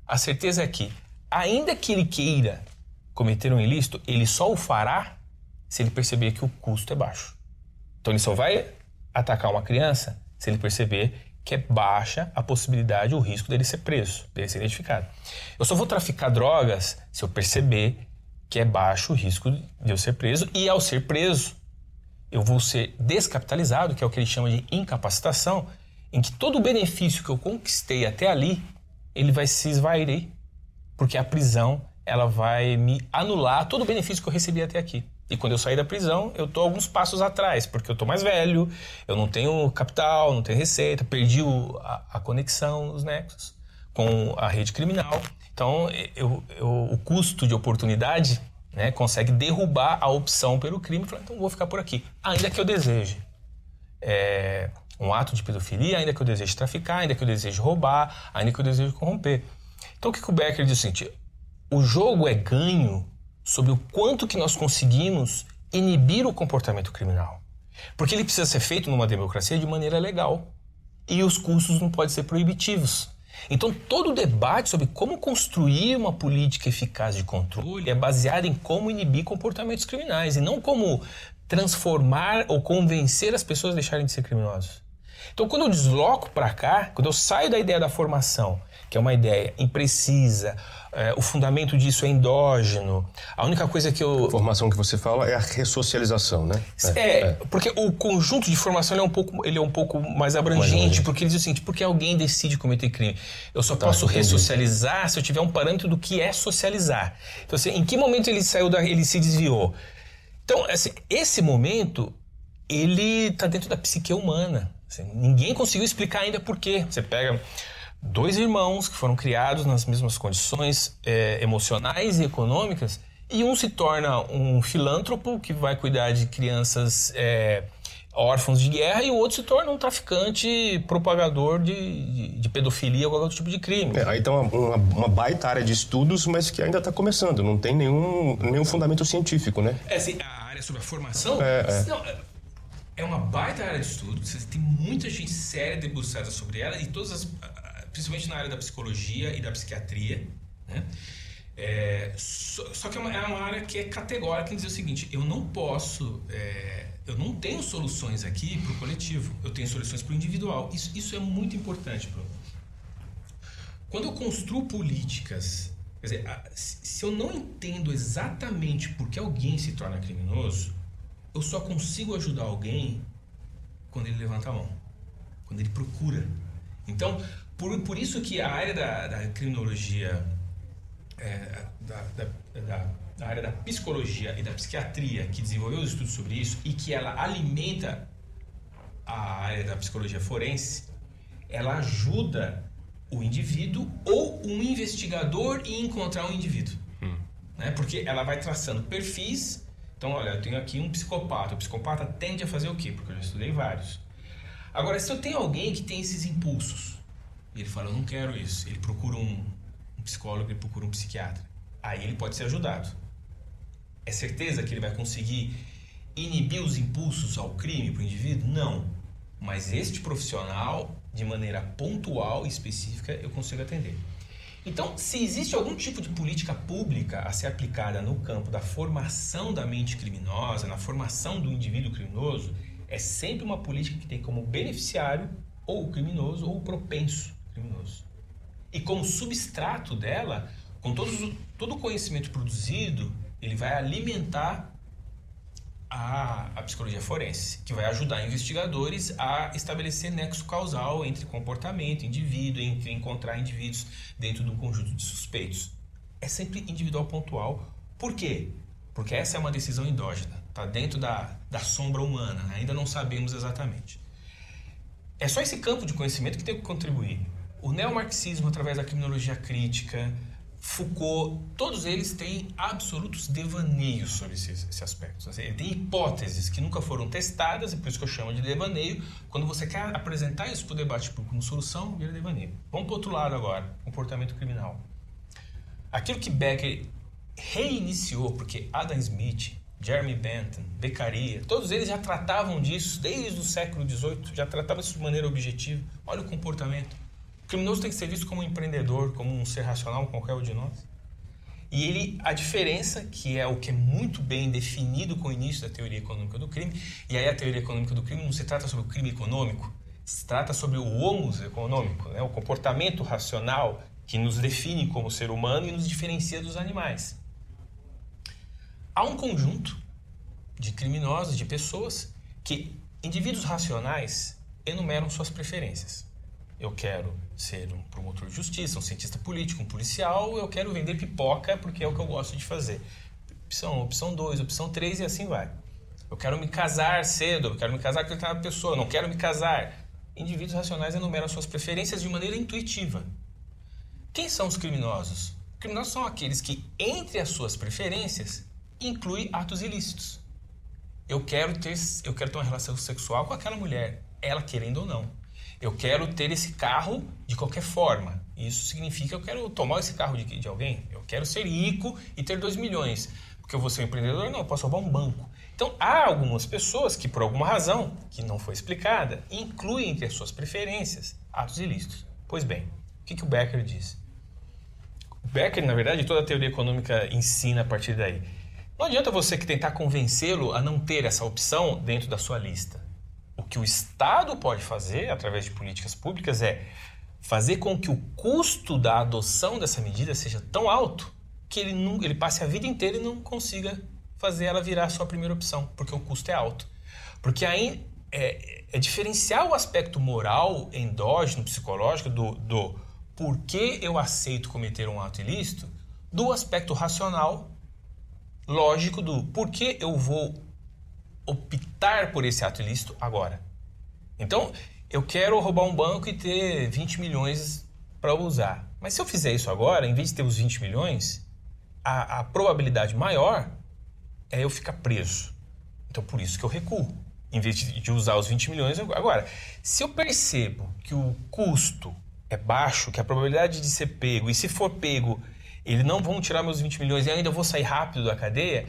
A certeza é que, ainda que ele queira cometer um ilícito, ele só o fará se ele perceber que o custo é baixo. Então ele só vai atacar uma criança se ele perceber que é baixa a possibilidade, o risco dele ser preso, dele ser identificado. Eu só vou traficar drogas se eu perceber que é baixo o risco de eu ser preso e ao ser preso eu vou ser descapitalizado, que é o que ele chama de incapacitação, em que todo o benefício que eu conquistei até ali, ele vai se esvair, porque a prisão ela vai me anular todo o benefício que eu recebi até aqui. E quando eu sair da prisão, eu tô alguns passos atrás, porque eu tô mais velho, eu não tenho capital, não tenho receita, perdi o, a, a, conexão, os nexos com a rede criminal. Então, eu, eu, o custo de oportunidade né, consegue derrubar a opção pelo crime. Falar, então, vou ficar por aqui, ainda que eu deseje. É, um ato de pedofilia, ainda que eu deseje traficar, ainda que eu deseje roubar, ainda que eu deseje corromper. Então, o que, que o Becker diz é o seguinte, o jogo é ganho sobre o quanto que nós conseguimos inibir o comportamento criminal. Porque ele precisa ser feito numa democracia de maneira legal. E os custos não podem ser proibitivos. Então, todo o debate sobre como construir uma política eficaz de controle é baseado em como inibir comportamentos criminais e não como transformar ou convencer as pessoas a deixarem de ser criminosos. Então, quando eu desloco para cá, quando eu saio da ideia da formação, que é uma ideia imprecisa, é, o fundamento disso é endógeno. A única coisa que eu. A formação que você fala é a ressocialização, né? É, é, é. porque o conjunto de formação é um pouco, ele é um pouco mais abrangente, mais porque ele diz o seguinte: porque alguém decide cometer crime. Eu só tá, posso entendi. ressocializar se eu tiver um parâmetro do que é socializar. Então, assim, em que momento ele saiu da. ele se desviou? Então, assim, esse momento, ele está dentro da psique humana. Assim, ninguém conseguiu explicar ainda por quê. Você pega dois irmãos que foram criados nas mesmas condições é, emocionais e econômicas, e um se torna um filântropo que vai cuidar de crianças é, órfãos de guerra, e o outro se torna um traficante propagador de, de, de pedofilia ou qualquer outro tipo de crime. É, aí tem uma, uma, uma, baita área de estudos, mas que ainda está começando, não tem nenhum, nenhum fundamento científico, né? É, assim, a área sobre a formação. É, é. Não, é uma baita área de estudo, tem muita gente séria debruçada sobre ela e todas as principalmente na área da psicologia e da psiquiatria, né? É, só, só, que é uma, é uma, área que é categórica em dizer o seguinte: eu não posso, é, eu não tenho soluções aqui para o coletivo, eu tenho soluções para o individual. Isso, isso é muito importante, Bruno. Quando eu construo políticas, quer dizer, se eu não entendo exatamente por que alguém se torna criminoso, eu só consigo ajudar alguém quando ele levanta a mão, quando ele procura. Então, por, por isso que a área da, da criminologia, é, da, da, da, área da psicologia e da psiquiatria, que desenvolveu os estudos sobre isso e que ela alimenta a área da psicologia forense, ela ajuda o indivíduo ou um investigador e encontrar um indivíduo. Hum. Né? Porque ela vai traçando perfis. Então, olha, eu tenho aqui um psicopata. O psicopata tende a fazer o quê? Porque eu já estudei vários. Agora, se eu tenho alguém que tem esses impulsos, ele fala, eu não quero isso, ele procura um, um psicólogo, ele procura um psiquiatra. Aí ele pode ser ajudado. É certeza que ele vai conseguir inibir os impulsos ao crime para o indivíduo? Não. Mas este profissional, de maneira pontual e específica, eu consigo atender. Então, se existe algum tipo de política pública a ser aplicada no campo da formação da mente criminosa, na formação do indivíduo criminoso, é sempre uma política que tem como beneficiário ou o criminoso ou o propenso criminoso. E como substrato dela, com todo o conhecimento produzido, ele vai alimentar a, a, psicologia forense, que vai ajudar investigadores a estabelecer nexo causal entre comportamento, indivíduo, entre encontrar indivíduos dentro de um conjunto de suspeitos. É sempre individual pontual. Por quê? Porque essa é uma decisão endógena, está dentro da, da sombra humana, ainda não sabemos exatamente. É só esse campo de conhecimento que tem que contribuir. O neomarxismo, através da criminologia crítica, Foucault, todos eles têm absolutos devaneios sobre esse, esse aspecto. Assim, tem hipóteses que nunca foram testadas, e por isso que eu chamo de devaneio. Quando você quer apresentar isso para o debate público como solução, vira devaneio. Vamos para o outro lado agora, comportamento criminal. Aquilo que Becker reiniciou, porque Adam Smith, Jeremy Bentham, Beccaria, todos eles já tratavam disso desde o século XVIII, já tratavam isso de maneira objetiva. Olha o comportamento criminoso tem que ser visto como um empreendedor, como um ser racional, qualquer um de nós. E ele, a diferença, que é o que é muito bem definido com o início da teoria econômica do crime, e aí a teoria econômica do crime não se trata sobre o crime econômico, se trata sobre o homus econômico, né? o comportamento racional que nos define como ser humano e nos diferencia dos animais. Há um conjunto de criminosos, de pessoas, que indivíduos racionais enumeram suas preferências. Eu quero ser um promotor de justiça, um cientista político, um policial, eu quero vender pipoca porque é o que eu gosto de fazer. Opção opção 2, opção 3 e assim vai. Eu quero me casar cedo, eu quero me casar com determinada pessoa, não quero me casar. Indivíduos racionais enumeram suas preferências de maneira intuitiva. Quem são os criminosos? Criminosos são aqueles que, entre as suas preferências, incluem atos ilícitos. Eu quero ter, eu quero ter uma relação sexual com aquela mulher, ela querendo ou não. Eu quero ter esse carro de qualquer forma. Isso significa que eu quero tomar esse carro de, de alguém. Eu quero ser rico e ter 2 milhões. Porque eu vou ser um empreendedor? Não, eu posso roubar um banco. Então, há algumas pessoas que, por alguma razão, que não foi explicada, incluem entre as suas preferências atos ilícitos. Pois bem, o que, que o Becker diz? O Becker, na verdade, toda a teoria econômica ensina a partir daí. Não adianta você que tentar convencê-lo a não ter essa opção dentro da sua lista. O que o Estado pode fazer, através de políticas públicas, é fazer com que o custo da adoção dessa medida seja tão alto que ele, não, ele passe a vida inteira e não consiga fazer ela virar sua primeira opção, porque o custo é alto. Porque aí é, é diferenciar o aspecto moral, endógeno, psicológico do, do por que eu aceito cometer um ato ilícito do aspecto racional, lógico do por que eu vou optar por esse ato ilícito agora. Então, eu quero roubar um banco e ter 20 milhões para usar. Mas se eu fizer isso agora, em vez de ter os 20 milhões, a, a probabilidade maior é eu ficar preso. Então, por isso que eu recuo. Em vez de usar os 20 milhões, eu... agora, se eu percebo que o custo é baixo, que a probabilidade de ser pego, e se for pego, eles não vão tirar meus 20 milhões e ainda vou sair rápido da cadeia,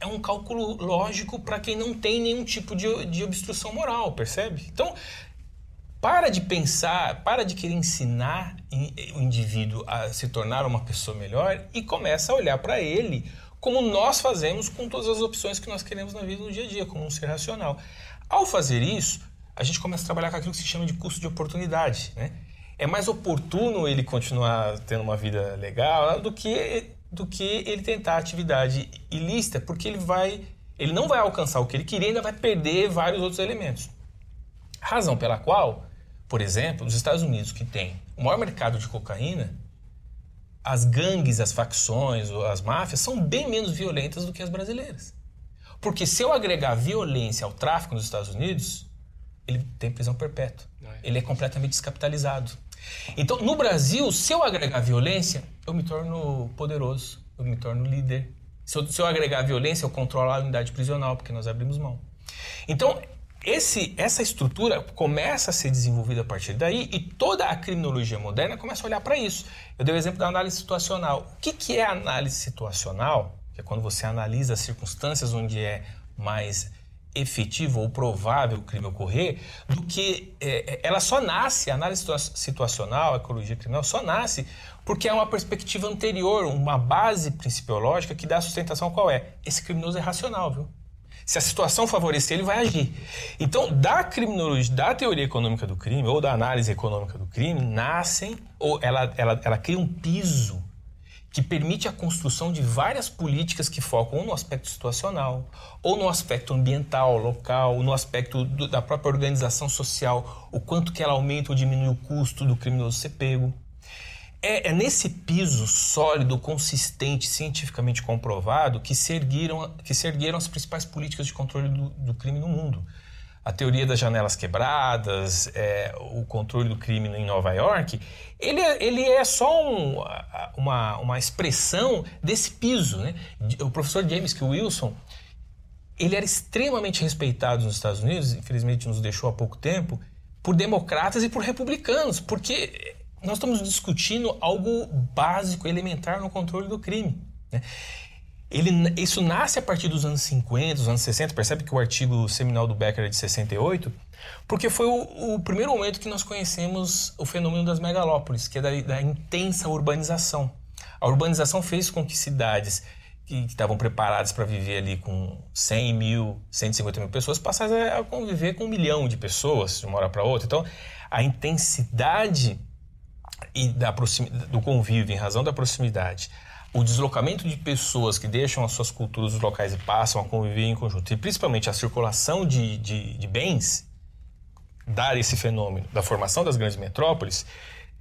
é um cálculo lógico para quem não tem nenhum tipo de, de obstrução moral, percebe? Então, para de pensar, para de querer ensinar o indivíduo a se tornar uma pessoa melhor e começa a olhar para ele como nós fazemos com todas as opções que nós queremos na vida no dia a dia, como um ser racional. Ao fazer isso, a gente começa a trabalhar com aquilo que se chama de custo de oportunidade. Né? É mais oportuno ele continuar tendo uma vida legal do que do que ele tentar atividade ilícita, porque ele vai ele não vai alcançar o que ele queria, ainda vai perder vários outros elementos. Razão pela qual, por exemplo, nos Estados Unidos, que tem o maior mercado de cocaína, as gangues, as facções, as máfias são bem menos violentas do que as brasileiras. Porque se eu agregar violência ao tráfico nos Estados Unidos, ele tem prisão perpétua. Ele é completamente descapitalizado. Então, no Brasil, se eu agregar violência, eu me torno poderoso, eu me torno líder. Se eu, se eu agregar violência, eu controlo a unidade prisional, porque nós abrimos mão. Então, esse, essa estrutura começa a ser desenvolvida a partir daí e toda a criminologia moderna começa a olhar para isso. Eu dei o exemplo da análise situacional. O que, que é análise situacional? Que é quando você analisa as circunstâncias onde é mais efetivo ou provável o crime ocorrer, do que é, é ela só nasce, a análise situacional, a ecologia criminal, só nasce porque é uma perspectiva anterior, uma base principiológica que dá sustentação qual é? Esse criminoso é racional, viu? Se a situação favorecer, ele vai agir. Então, da criminologia, da teoria econômica do crime, ou da análise econômica do crime, nascem, ou ela, ela, ela cria um piso que permite a construção de várias políticas que focam no aspecto situacional, ou no aspecto ambiental, local, no aspecto do, da própria organização social, o quanto que ela aumenta ou diminui o custo do criminoso ser pego. É, é, nesse piso sólido, consistente, cientificamente comprovado que se ergueram, que se ergueram as principais políticas de controle do, do crime no mundo. A teoria das janelas quebradas, é, o controle do crime em Nova York, ele é, ele é só um, uma, uma expressão desse piso. Né? O professor James K. Wilson, ele era extremamente respeitado nos Estados Unidos, infelizmente nos deixou há pouco tempo, por democratas e por republicanos, porque nós estamos discutindo algo básico, elementar no controle do crime. Né? Ele, isso nasce a partir dos anos 50, dos anos 60, percebe que o artigo seminal do Becker é de 68, porque foi o, o primeiro momento que nós conhecemos o fenômeno das megalópolis, que é da, da intensa urbanização. A urbanização fez com que cidades que, estavam preparadas para viver ali com 100 mil, 150 mil pessoas passassem a conviver com um milhão de pessoas de uma hora para outra. Então, a intensidade e da do convívio em razão da proximidade, o deslocamento de pessoas que deixam as suas culturas locais e passam a conviver em conjunto, e principalmente a circulação de, de, de bens, dar esse fenômeno da formação das grandes metrópoles,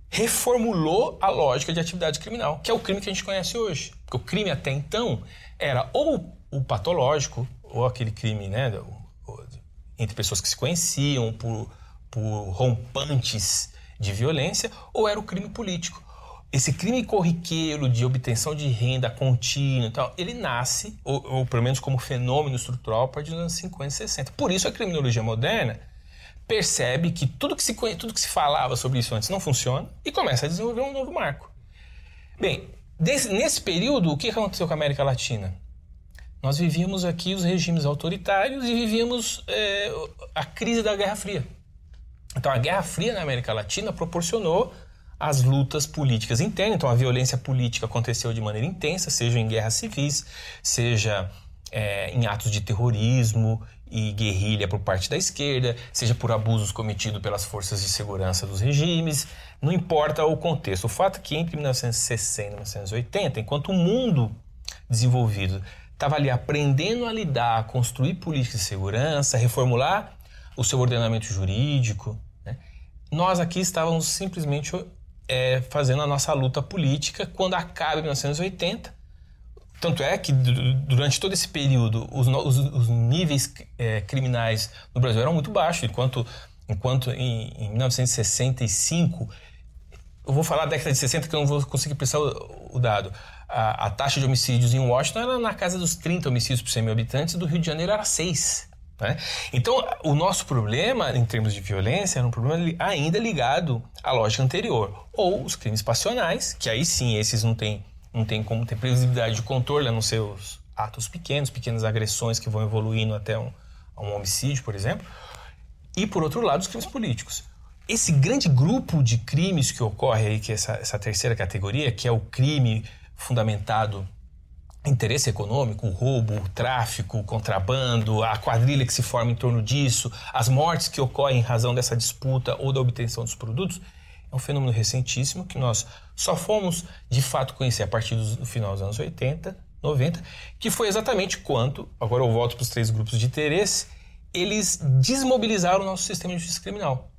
reformulou a lógica de atividade criminal, que é o crime que a gente conhece hoje. Porque o crime até então era ou o patológico, ou aquele crime né, entre pessoas que se conheciam por, por rompantes de violência ou era o crime político. Esse crime corriqueiro de obtenção de renda contínua, então, ele nasce, ou, ou pelo menos como fenômeno estrutural, a partir dos anos 50 e 60. Por isso a criminologia moderna percebe que tudo que se, tudo que se falava sobre isso antes não funciona e começa a desenvolver um novo marco. Bem, desse, nesse período, o que aconteceu com a América Latina? Nós vivíamos aqui os regimes autoritários e vivíamos é, a crise da Guerra Fria. Então a Guerra Fria na América Latina proporcionou as lutas políticas internas. Então a violência política aconteceu de maneira intensa, seja em guerras civis, seja é, em atos de terrorismo e guerrilha por parte da esquerda, seja por abusos cometidos pelas forças de segurança dos regimes. Não importa o contexto. O fato é que entre 1960 e 1980, enquanto o mundo desenvolvido estava ali aprendendo a lidar, a construir políticas de segurança, reformular o seu ordenamento jurídico. Né? Nós aqui estávamos simplesmente é, fazendo a nossa luta política quando acaba em 1980. Tanto é que durante todo esse período os, os, os níveis é, criminais no Brasil eram muito baixos, enquanto, enquanto em, em 1965 eu vou falar da década de 60 que eu não vou conseguir precisar o, o dado. A, a, taxa de homicídios em Washington era na casa dos 30 homicídios por 100 mil habitantes, do Rio de Janeiro era 6. Né? Então, o nosso problema, em termos de violência, era um problema ainda ligado à lógica anterior. Ou os crimes passionais, que aí sim, esses não tem, não tem como ter previsibilidade de controle, a não ser os atos pequenos, pequenas agressões que vão evoluindo até um, um homicídio, por exemplo. E, por outro lado, os crimes políticos. Esse grande grupo de crimes que ocorre aí, que é essa, essa terceira categoria, que é o crime fundamentado interesse econômico, roubo, tráfico, contrabando, a quadrilha que se forma em torno disso, as mortes que ocorrem em razão dessa disputa ou da obtenção dos produtos, é um fenômeno recentíssimo que nós só fomos de fato conhecer a partir do final dos anos 80, 90, que foi exatamente quando, agora eu volto para os três grupos de interesse, eles desmobilizaram o nosso sistema de justiça criminal.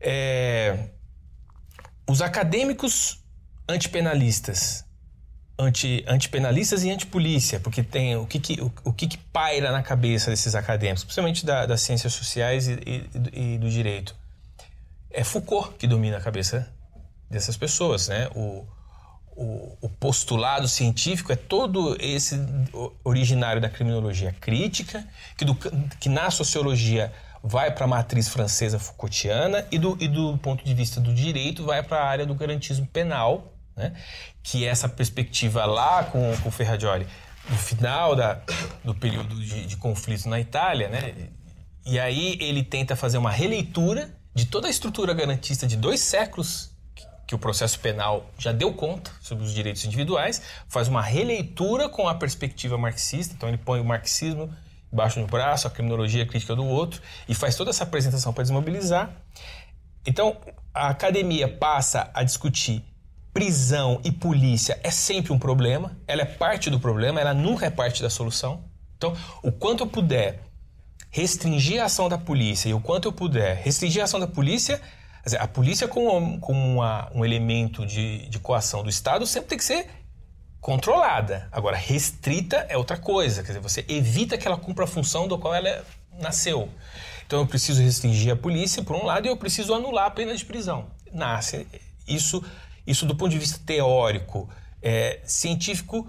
É, os acadêmicos antipenalistas anti, antipenalistas e antipolícia, porque tem o que, que o, o, que, que paira na cabeça desses acadêmicos, principalmente da, das ciências sociais e, e, e, do direito. É Foucault que domina a cabeça dessas pessoas, né? O, o, o postulado científico é todo esse originário da criminologia crítica, que, do, que na sociologia vai para a matriz francesa Foucaultiana e do, e do ponto de vista do direito vai para a área do garantismo penal, né? que é essa perspectiva lá com, o Ferrajoli, no final da, do período de, de conflito na Itália, né? e aí ele tenta fazer uma releitura de toda a estrutura garantista de dois séculos que o processo penal já deu conta sobre os direitos individuais, faz uma releitura com a perspectiva marxista, então ele põe o marxismo embaixo do braço, a criminologia crítica do outro, e faz toda essa apresentação para desmobilizar. Então, a academia passa a discutir prisão e polícia é sempre um problema, ela é parte do problema, ela nunca é parte da solução. Então, o quanto eu puder restringir a ação da polícia e o quanto eu puder restringir a ação da polícia, a polícia como, como uma, um elemento de, de coação do Estado sempre tem que ser controlada. Agora, restrita é outra coisa, quer dizer, você evita que ela cumpra a função do qual ela nasceu. Então eu preciso restringir a polícia por um lado e eu preciso anular a pena de prisão. Nasce isso isso do ponto de vista teórico, é, científico,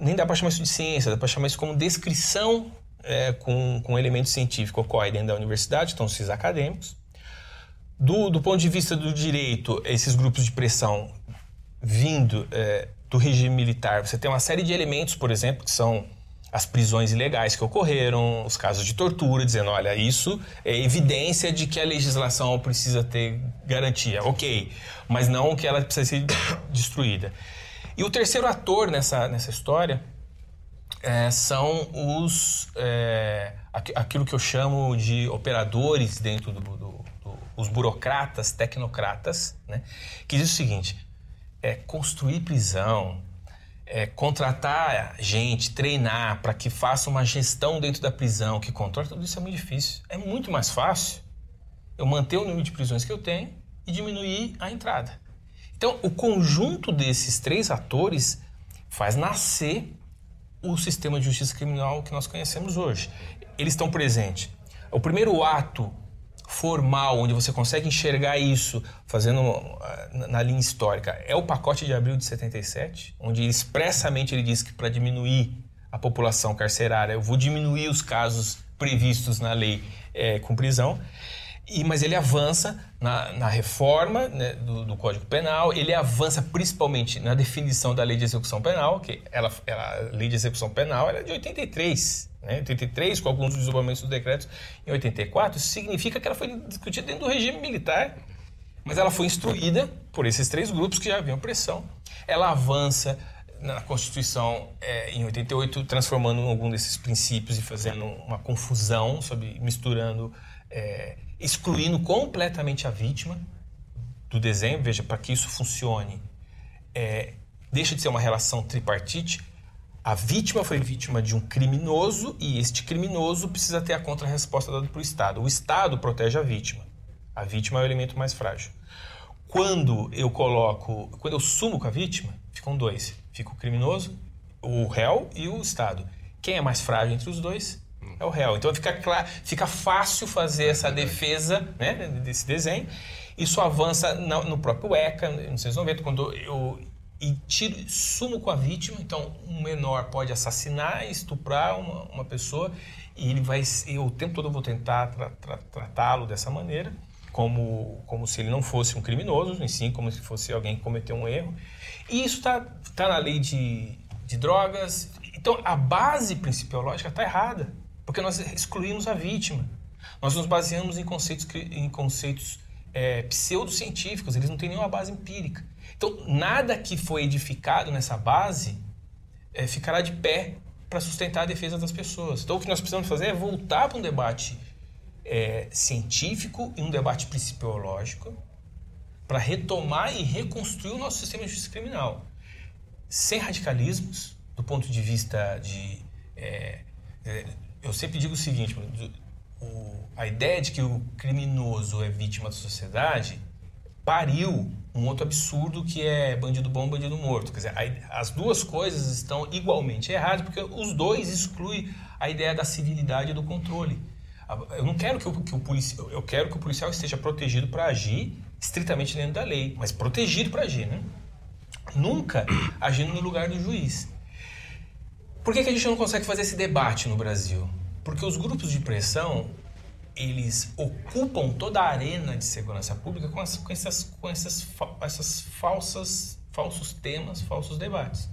nem dá para chamar isso de ciência, dá para chamar isso como descrição é, com, com elemento científico ocorre dentro da universidade, então esses acadêmicos. Do, do ponto de vista do direito, esses grupos de pressão vindo é, do regime militar, você tem uma série de elementos, por exemplo, que são as prisões ilegais que ocorreram, os casos de tortura, dizendo, olha, isso é evidência de que a legislação precisa ter garantia. Ok, mas não que ela precisa ser destruída. E o terceiro ator nessa, nessa história é, são os é, aquilo que eu chamo de operadores dentro do, do, do os burocratas, tecnocratas, né, que diz o seguinte: é construir prisão, é, contratar gente, treinar para que faça uma gestão dentro da prisão, que controle, tudo isso é muito difícil. É muito mais fácil eu manter o número de prisões que eu tenho e diminuir a entrada. Então, o conjunto desses três atores faz nascer o sistema de justiça criminal que nós conhecemos hoje. Eles estão presentes. O primeiro ato formal, onde você consegue enxergar isso fazendo uh, na linha histórica, é o pacote de abril de 77, onde expressamente ele diz que para diminuir a população carcerária, eu vou diminuir os casos previstos na lei é, com prisão. E, mas ele avança na, na reforma né, do, do, Código Penal, ele avança principalmente na definição da lei de execução penal, que ela, ela, a lei de execução penal é de 83, né, 83, com alguns desdobramentos dos decretos em 84, isso significa que ela foi discutida dentro do regime militar, mas ela foi instruída por esses três grupos que já haviam pressão. Ela avança na Constituição é, em 88, transformando algum desses princípios e fazendo uma confusão, sobre, misturando é, excluindo completamente a vítima do desenho. Veja, para que isso funcione, é, deixa de ser uma relação tripartite. A vítima foi vítima de um criminoso e este criminoso precisa ter a contra-resposta dada para o Estado. O Estado protege a vítima. A vítima é o elemento mais frágil. Quando eu coloco, quando eu sumo com a vítima, ficam dois. Fica o criminoso, o réu e o Estado. Quem é mais frágil entre os dois? é o réu. Então fica, claro, fica fácil fazer essa defesa né, desse desenho. Isso avança no próprio ECA, nos anos 90, quando eu e tiro, sumo com a vítima. Então, um menor pode assassinar, estuprar uma, uma pessoa e ele vai. Eu o tempo todo eu vou tentar tra, tra, tratá-lo dessa maneira, como, como se ele não fosse um criminoso, em si, como se fosse alguém que cometeu um erro. E isso está tá na lei de, de drogas. Então, a base principiológica está errada porque nós excluímos a vítima. Nós nos baseamos em conceitos, em conceitos é, pseudocientíficos, eles não têm nenhuma base empírica. Então, nada que foi edificado nessa base é, ficará de pé para sustentar a defesa das pessoas. Então, o que nós precisamos fazer é voltar para um debate é, científico e um debate principiológico para retomar e reconstruir o nosso sistema de justiça criminal. Sem radicalismos, do ponto de vista de é, é eu sempre digo o seguinte: o, a ideia de que o criminoso é vítima da sociedade pariu um outro absurdo que é bandido bom, bandido morto. Quer dizer, as duas coisas estão igualmente erradas, porque os dois excluem a ideia da civilidade e do controle. Eu não quero que o, que o policial, eu quero que o policial esteja protegido para agir estritamente dentro da lei, mas protegido para agir, né? Nunca agindo no lugar do juiz. Por que, que a gente não consegue fazer esse debate no Brasil? Porque os grupos de pressão eles ocupam toda a arena de segurança pública com, as, com, essas, com essas, essas falsas, falsos temas, falsos debates.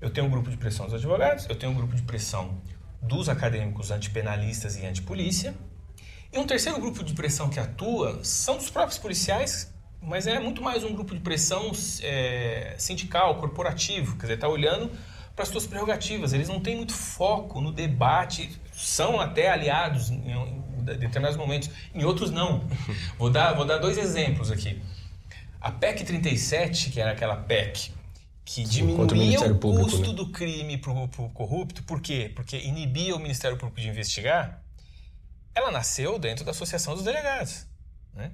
Eu tenho um grupo de pressão dos advogados, eu tenho um grupo de pressão dos acadêmicos antipenalistas e antipolícia, e um terceiro grupo de pressão que atua são dos próprios policiais, mas é muito mais um grupo de pressão é, sindical, corporativo, quer dizer, está olhando para as suas prerrogativas. Eles não têm muito foco no debate, são até aliados em, determinados momentos, em outros não. vou, dar, vou dar dois exemplos aqui. A PEC 37, que era aquela PEC que diminuía o, o custo né? do crime para o corrupto, por quê? Porque inibia o Ministério Público de investigar, ela nasceu dentro da Associação dos Delegados. Né?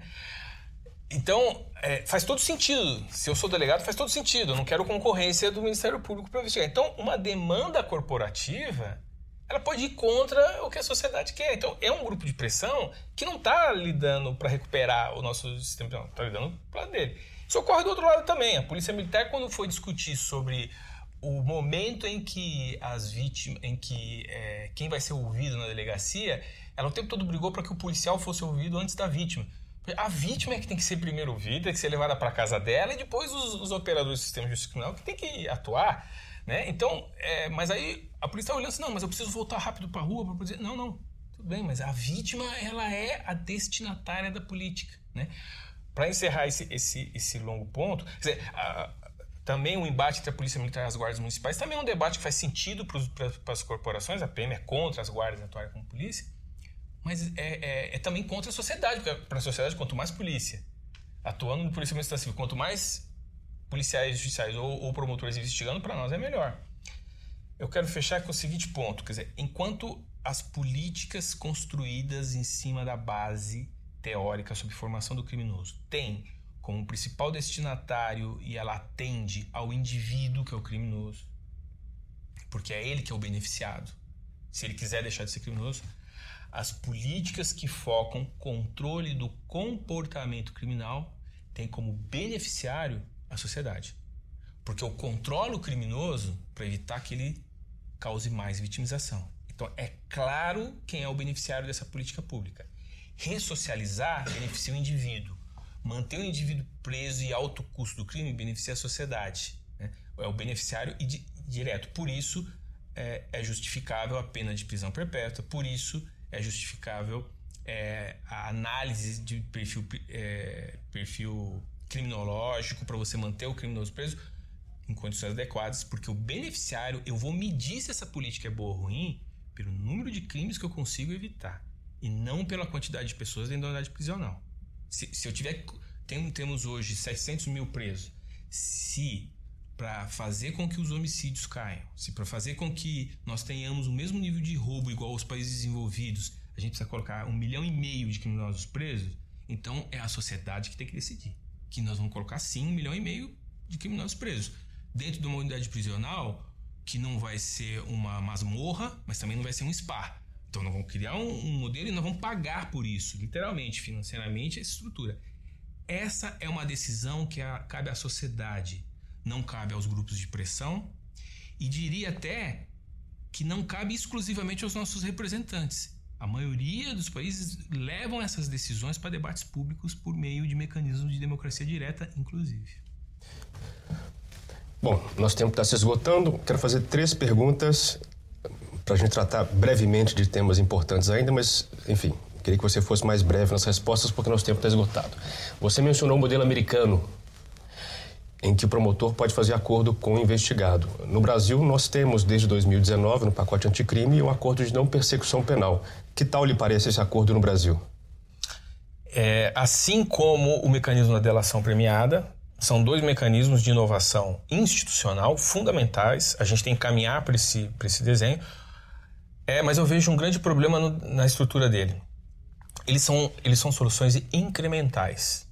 Então, é, faz todo sentido. Se eu sou delegado, faz todo sentido. Eu não quero concorrência do Ministério Público para investigar. Então, uma demanda corporativa ela pode ir contra o que a sociedade quer. Então, é um grupo de pressão que não está lidando para recuperar o nosso sistema penal, está lidando para dele. Isso ocorre do outro lado também. A Polícia Militar, quando foi discutir sobre o momento em que as vítimas, em que é, quem vai ser ouvido na delegacia, ela o tempo todo brigou para que o policial fosse ouvido antes da vítima. A vítima é que tem que ser primeiro ouvida, tem que ser levada para casa dela e depois os, os operadores do sistema de justiça criminal que tem que atuar. Né? Então, é, mas aí a polícia está olhando assim, não, mas eu preciso voltar rápido para a rua para dizer, não, não, tudo bem, mas a vítima ela é a destinatária da política, né? Para encerrar esse, esse, esse longo ponto, dizer, a, também o embate entre a polícia militar e as guardas municipais também é um debate que faz sentido para as corporações, a PM é contra as guardas atuarem como polícia, mas é, é, é também contra a sociedade, porque para a sociedade, quanto mais polícia atuando no policiamento civil, quanto mais policiais judiciais ou, ou promotores investigando, para nós é melhor. Eu quero fechar com o seguinte ponto, quer dizer, enquanto as políticas construídas em cima da base teórica sobre formação do criminoso têm como principal destinatário e ela atende ao indivíduo que é o criminoso, porque é ele que é o beneficiado. Se ele quiser deixar de ser criminoso, as políticas que focam controle do comportamento criminal têm como beneficiário a sociedade. Porque eu controlo o criminoso para evitar que ele cause mais vitimização. Então, é claro quem é o beneficiário dessa política pública. Ressocializar beneficia o indivíduo. Manter o indivíduo preso e alto custo do crime beneficia a sociedade. Né? É o beneficiário direto. Por isso, é, é, justificável a pena de prisão perpétua. Por isso, é justificável é, a análise de perfil, é, perfil criminológico para você manter o criminoso preso em condições adequadas, porque o beneficiário, eu vou medir se essa política é boa ou ruim pelo número de crimes que eu consigo evitar e não pela quantidade de pessoas dentro da unidade prisional. Se, se eu tiver. Tem, temos hoje 700 mil presos. Se para fazer com que os homicídios caiam, se para fazer com que nós tenhamos o mesmo nível de roubo igual aos países desenvolvidos, a gente precisa colocar um milhão e meio de criminosos presos, então é a sociedade que tem que decidir que nós vamos colocar sim um milhão e meio de criminosos presos. Dentro de uma unidade prisional que não vai ser uma masmorra, mas também não vai ser um spa. Então nós vamos criar um, um modelo e nós vamos pagar por isso, literalmente, financeiramente, essa estrutura. Essa é uma decisão que a, cabe à sociedade, não cabe aos grupos de pressão e diria até que não cabe exclusivamente aos nossos representantes. A maioria dos países levam essas decisões para debates públicos por meio de mecanismos de democracia direta, inclusive. Bom, nosso tempo está se esgotando. Quero fazer três perguntas para a gente tratar brevemente de temas importantes ainda, mas, enfim, queria que você fosse mais breve nas respostas porque nosso tempo está esgotado. Você mencionou o modelo americano em que o promotor pode fazer acordo com o investigado. No Brasil, nós temos, desde 2019, no pacote anticrime, um acordo de não persecução penal. Que tal lhe parece esse acordo no Brasil? É, assim como o mecanismo da delação premiada, são dois mecanismos de inovação institucional fundamentais. A gente tem que caminhar para esse, esse desenho. É, mas eu vejo um grande problema no, na estrutura dele. Eles são, eles são soluções incrementais.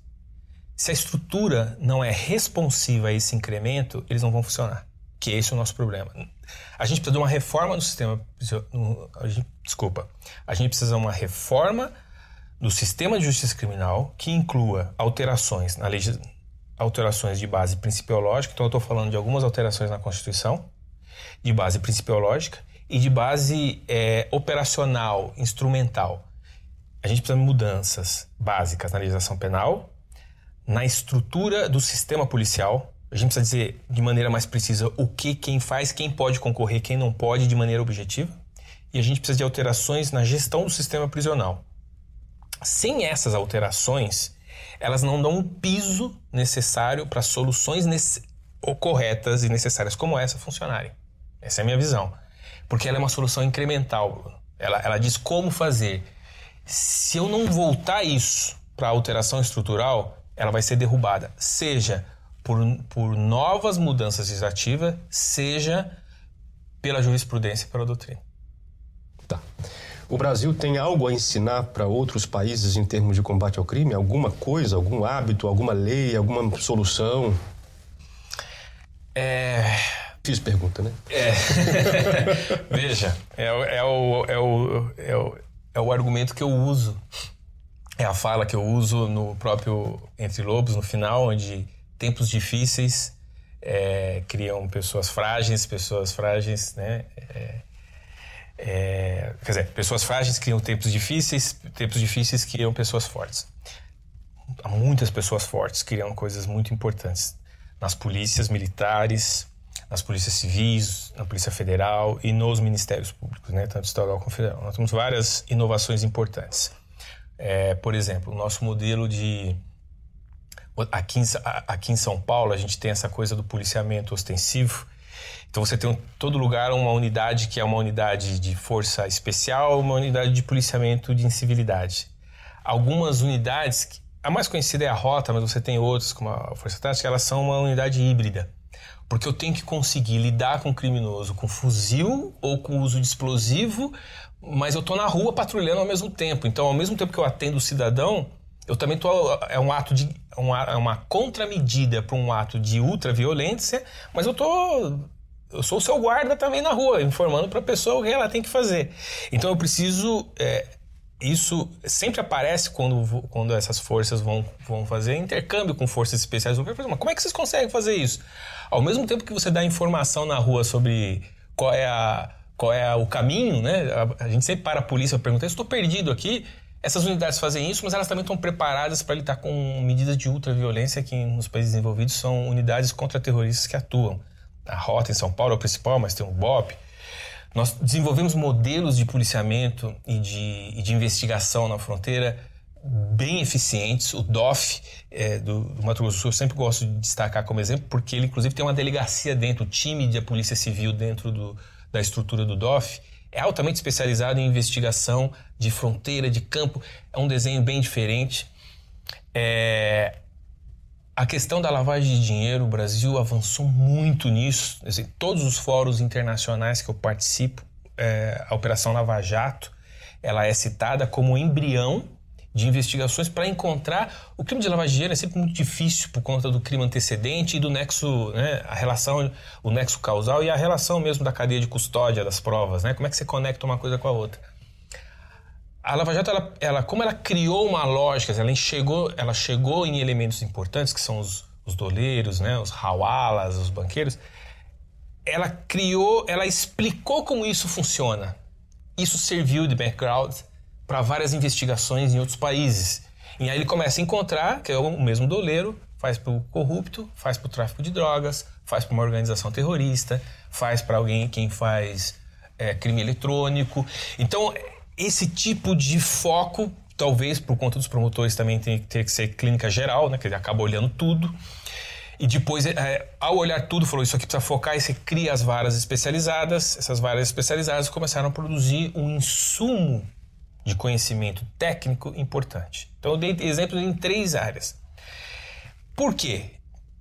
Se a estrutura não é responsiva a esse incremento, eles não vão funcionar. Que esse é o nosso problema. A gente precisa de uma reforma no sistema. A gente, desculpa. A gente precisa de uma reforma do sistema de justiça criminal que inclua alterações na lei, alterações de base principiológica. Então, eu estou falando de algumas alterações na Constituição, de base principiológica e de base é, operacional, instrumental. A gente precisa de mudanças básicas na legislação penal, na estrutura do sistema policial. A gente precisa dizer de maneira mais precisa o que, quem faz, quem pode concorrer, quem não pode, de maneira objetiva. E a gente precisa de alterações na gestão do sistema prisional. Sem essas alterações, elas não dão um piso necessário para soluções corretas e necessárias como essa funcionarem. Essa é a minha visão. Porque ela é uma solução incremental. Ela, ela diz como fazer. Se eu não voltar isso para alteração estrutural, ela vai ser derrubada. Seja por, por novas mudanças legislativas, seja pela jurisprudência e pela doutrina. Tá. O Brasil tem algo a ensinar para outros países em termos de combate ao crime? Alguma coisa, algum hábito, alguma lei, alguma solução? É. Fiz pergunta, né? É. Veja, é, é, o, é, o, é, o, é o argumento que eu uso. É a fala que eu uso no próprio Entre Lobos, no final, onde tempos difíceis é, criam pessoas frágeis, pessoas frágeis, né? É, é, quer dizer, pessoas frágeis criam tempos difíceis, tempos difíceis criam pessoas fortes. Há muitas pessoas fortes criam coisas muito importantes nas polícias militares, nas polícias civis, na Polícia Federal e nos ministérios públicos, né, tanto estadual como federal. Nós temos várias inovações importantes. É, por exemplo, o nosso modelo de aqui em, aqui em São Paulo a gente tem essa coisa do policiamento ostensivo então você tem em todo lugar uma unidade que é uma unidade de força especial, uma unidade de policiamento de incivilidade. Algumas unidades, a mais conhecida é a Rota, mas você tem outras como a Força Tática, elas são uma unidade híbrida. Porque eu tenho que conseguir lidar com o criminoso com fuzil ou com uso de explosivo, mas eu estou na rua patrulhando ao mesmo tempo. Então, ao mesmo tempo que eu atendo o cidadão, eu também estou. É um ato de. Uma, é uma contramedida para um ato de ultraviolência, mas eu estou eu sou seu guarda também na rua, informando para a pessoa o que ela tem que fazer. Então eu preciso. É, isso sempre aparece quando, quando essas forças vão, vão fazer intercâmbio com forças especiais. Mas como é que vocês conseguem fazer isso? Ao mesmo tempo que você dá informação na rua sobre qual é, a, qual é o caminho, né? A, a gente sempre para a polícia para perguntar: estou perdido aqui. Essas unidades fazem isso, mas elas também estão preparadas para lidar com medidas de ultraviolência que nos países desenvolvidos são unidades contra-terroristas que atuam a rota em São Paulo é o principal, mas tem o BOP. Nós desenvolvemos modelos de policiamento e de, e de investigação na fronteira bem eficientes. O DOF é, do, do, Mato Grosso do Sul eu sempre gosto de destacar como exemplo, porque ele inclusive tem uma delegacia dentro, o time da Polícia Civil dentro do, da estrutura do DOF. É altamente especializado em investigação de fronteira, de campo. É um desenho bem diferente. É, a questão da lavagem de dinheiro, o Brasil avançou muito nisso. Assim, todos os fóruns internacionais que eu participo, é, a Operação Lava Jato, ela é citada como embrião de investigações para encontrar o crime de lavagem de dinheiro é sempre muito difícil por conta do crime antecedente e do nexo, né, a relação, o nexo causal e a relação mesmo da cadeia de custódia das provas, né? Como é que você conecta uma coisa com a outra? A Lava Jato, ela, ela, como ela criou uma lógica, ela chegou, ela chegou em elementos importantes, que são os, os doleiros, né, os hawalas, os banqueiros, ela criou, ela explicou como isso funciona. Isso serviu de background para várias investigações em outros países. E aí ele começa a encontrar que é o mesmo doleiro, faz para o corrupto, faz para o tráfico de drogas, faz para uma organização terrorista, faz para alguém quem faz é, crime eletrônico. Então esse tipo de foco, talvez por conta dos promotores também tem que ter que ser clínica geral, né? Que ele acaba olhando tudo. E depois, é, ao olhar tudo, falou: Isso aqui precisa focar. E você cria as varas especializadas. Essas varas especializadas começaram a produzir um insumo de conhecimento técnico importante. Então, eu dei exemplos em três áreas. Por quê?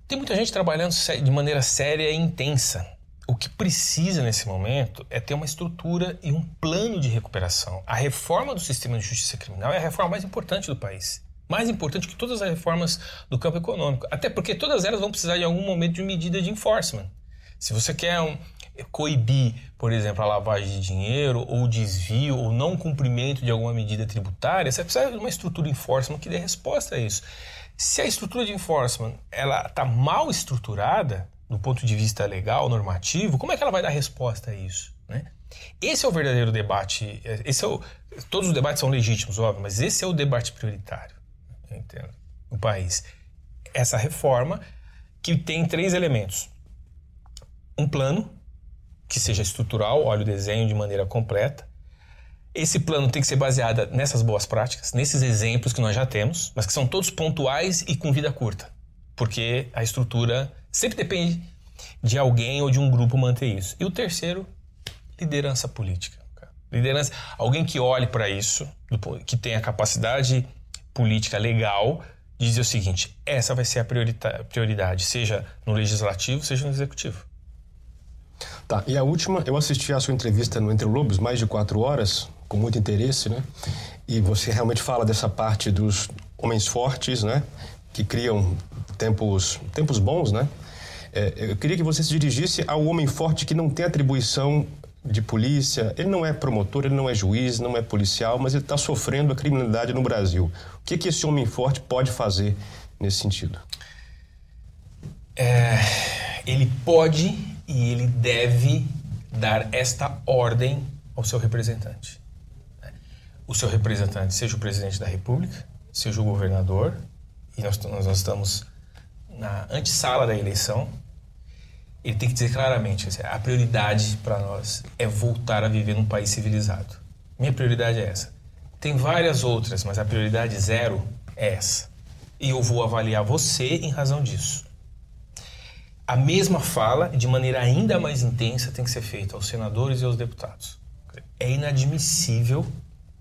Tem muita gente trabalhando de maneira séria e intensa o que precisa nesse momento é ter uma estrutura e um plano de recuperação. A reforma do sistema de justiça criminal é a reforma mais importante do país. Mais importante que todas as reformas do campo econômico. Até porque todas elas vão precisar de algum momento de medida de enforcement. Se você quer um, coibir, por exemplo, a lavagem de dinheiro, ou desvio, ou não cumprimento de alguma medida tributária, você precisa de uma estrutura de enforcement que dê resposta a isso. Se a estrutura de enforcement ela está mal estruturada, do ponto de vista legal, normativo, como é que ela vai dar resposta a isso? Né? Esse é o verdadeiro debate. Esse é o, todos os debates são legítimos, óbvio, mas esse é o debate prioritário entendo, no país. Essa reforma que tem três elementos: um plano que seja estrutural, olha o desenho de maneira completa. Esse plano tem que ser baseado nessas boas práticas, nesses exemplos que nós já temos, mas que são todos pontuais e com vida curta, porque a estrutura sempre depende de alguém ou de um grupo manter isso. E o terceiro, liderança política. Liderança, alguém que olhe para isso, que tenha capacidade política legal dizer o seguinte: essa vai ser a prioridade, seja no legislativo, seja no executivo. Tá, e a última, eu assisti a sua entrevista no Entre Lobos, mais de quatro horas, com muito interesse, né? E você realmente fala dessa parte dos homens fortes, né? Que criam tempos, tempos bons, né? É, eu queria que você se dirigisse ao homem forte que não tem atribuição de polícia, ele não é promotor, ele não é juiz, não é policial, mas ele está sofrendo a criminalidade no Brasil. O que, que esse homem forte pode fazer nesse sentido? É, ele pode e ele deve dar esta ordem ao seu representante. O seu representante, seja o presidente da República, seja o governador, e nós, nós estamos na antessala da eleição, ele tem que dizer claramente: a prioridade para nós é voltar a viver num país civilizado. Minha prioridade é essa. Tem várias outras, mas a prioridade zero é essa. E eu vou avaliar você em razão disso. A mesma fala, de maneira ainda mais intensa, tem que ser feita aos senadores e aos deputados. É inadmissível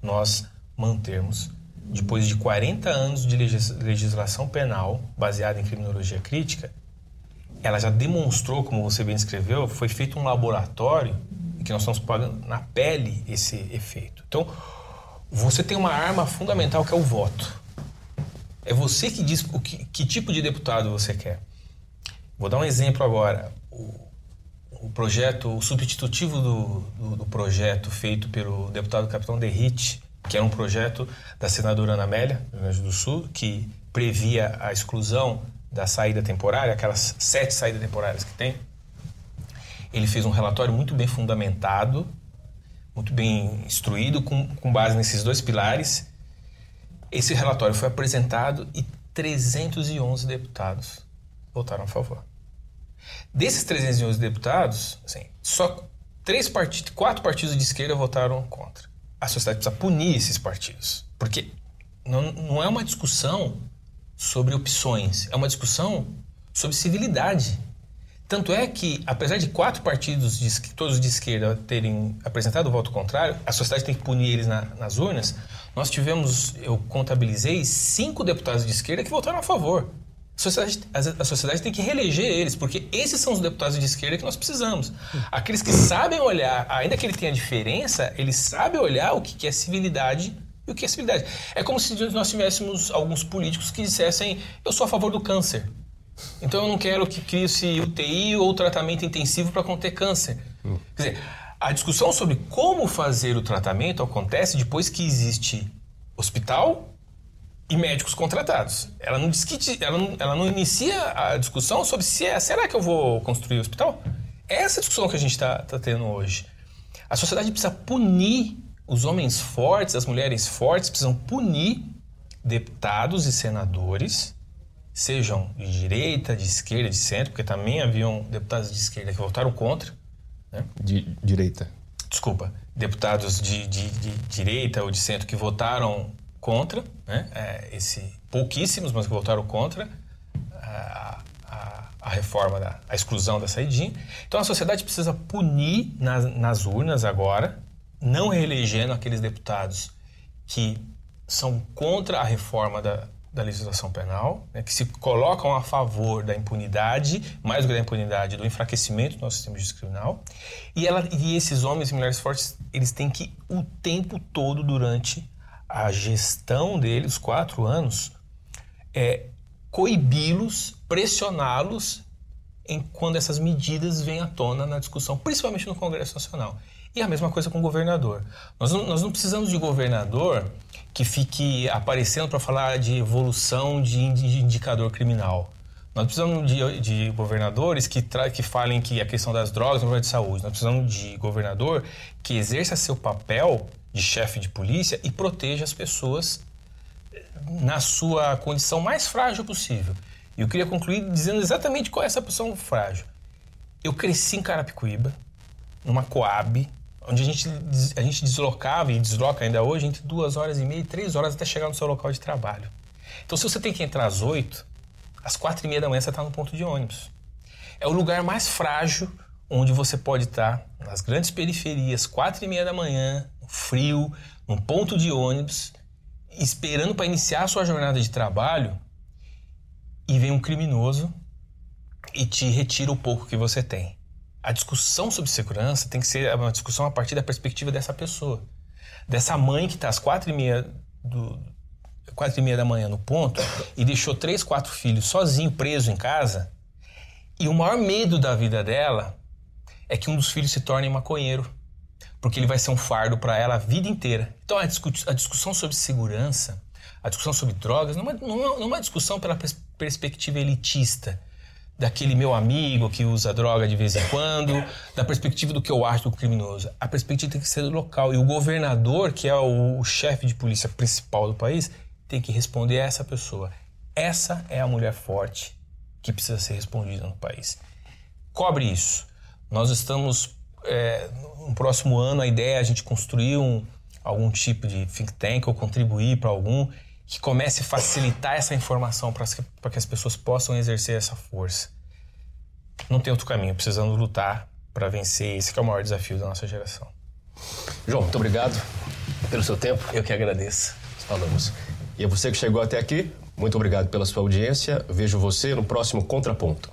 nós mantermos, depois de 40 anos de legislação penal baseada em criminologia crítica, ela já demonstrou, como você bem descreveu, foi feito um laboratório que nós estamos pagando na pele esse efeito. Então, você tem uma arma fundamental que é o voto. É você que diz o que, que tipo de deputado você quer. Vou dar um exemplo agora. O, o projeto, o substitutivo do, do, do, projeto feito pelo deputado Capitão Derrite, que era um projeto da senadora Ana Amélia, do Rio Grande do Sul, que previa a exclusão da saída temporária, aquelas sete saídas temporárias que tem, ele fez um relatório muito bem fundamentado, muito bem instruído, com, com base nesses dois pilares. Esse relatório foi apresentado e 311 deputados votaram a favor. Desses 311 deputados, assim, só três partidos, quatro partidos de esquerda votaram contra. A sociedade precisa punir esses partidos, porque não, não é uma discussão sobre opções, é uma discussão sobre civilidade. Tanto é que, apesar de quatro partidos, de, todos de esquerda, terem apresentado o voto contrário, a sociedade tem que punir eles na, nas urnas. Nós tivemos, eu contabilizei, cinco deputados de esquerda que votaram a favor. A sociedade, a sociedade tem que reeleger eles, porque esses são os deputados de esquerda que nós precisamos. Aqueles que sabem olhar, ainda que ele tenha diferença, eles sabem olhar o que é civilidade e o que é civilidade? É como se nós tivéssemos alguns políticos que dissessem: eu sou a favor do câncer. Então eu não quero que crie-se UTI ou tratamento intensivo para conter câncer. Hum. Quer dizer, a discussão sobre como fazer o tratamento acontece depois que existe hospital e médicos contratados. Ela não, diz que, ela não, ela não inicia a discussão sobre se é, será que eu vou construir o hospital? É essa discussão que a gente está tá tendo hoje. A sociedade precisa punir os homens fortes, as mulheres fortes precisam punir deputados e senadores, sejam de direita, de esquerda, de centro, porque também haviam deputados de esquerda que votaram contra. Né? De direita. Desculpa, deputados de, de, de, direita ou de centro que votaram contra, né? É, esse, pouquíssimos, mas que votaram contra a, a, a, reforma, da, a exclusão da saidinha. Então a sociedade precisa punir nas, nas urnas agora não reelegendo aqueles deputados que são contra a reforma da, da legislação penal, né, que se colocam a favor da impunidade, mais do que da impunidade, do enfraquecimento do nosso sistema justiça criminal. E, ela, e esses homens e mulheres fortes, eles têm que, o tempo todo, durante a gestão dele, os quatro anos, é coibi-los, pressioná-los em quando essas medidas vêm à tona na discussão, principalmente no Congresso Nacional. E a mesma coisa com o governador. Nós não, nós não precisamos de governador que fique aparecendo para falar de evolução de indicador criminal. Nós precisamos de, de governadores que, que falem que a questão das drogas é de saúde. Nós precisamos de governador que exerça seu papel de chefe de polícia e proteja as pessoas na sua condição mais frágil possível. E eu queria concluir dizendo exatamente qual é essa posição frágil. Eu cresci em Carapicuíba, numa Coab, onde a gente, a gente deslocava e desloca ainda hoje entre duas horas e meia e três horas até chegar no seu local de trabalho. Então, se você tem que entrar às oito, às quatro e meia da manhã você está no ponto de ônibus. É o lugar mais frágil onde você pode estar, nas grandes periferias, quatro e meia da manhã, frio, num ponto de ônibus, esperando para iniciar a sua jornada de trabalho e vem um criminoso e te retira o pouco que você tem. A discussão sobre segurança tem que ser uma discussão a partir da perspectiva dessa pessoa. Dessa mãe que está às quatro e meia, do, quatro e meia da manhã no ponto e deixou três, quatro filhos sozinho, preso em casa. E o maior medo da vida dela é que um dos filhos se torne maconheiro. Porque ele vai ser um fardo para ela a vida inteira. Então a, a discussão sobre segurança a discussão sobre drogas não é, não é, é uma discussão pela pers perspectiva elitista, daquele meu amigo que usa droga de vez em quando, da perspectiva do que eu acho do criminoso. A perspectiva tem que ser local. E o governador, que é o, o chefe de polícia principal do país, tem que responder a essa pessoa. Essa é a mulher forte que precisa ser respondida no país. Cobre isso. Nós estamos, é, no próximo ano, a ideia é a gente construir um, algum tipo de think tank ou contribuir para algum que comece a facilitar essa informação para que as pessoas possam exercer essa força. Não tem outro caminho, precisando lutar para vencer. Esse é o maior desafio da nossa geração. João, muito obrigado pelo seu tempo. Eu que agradeço. Falamos. E a você que chegou até aqui, muito obrigado pela sua audiência. Vejo você no próximo Contraponto.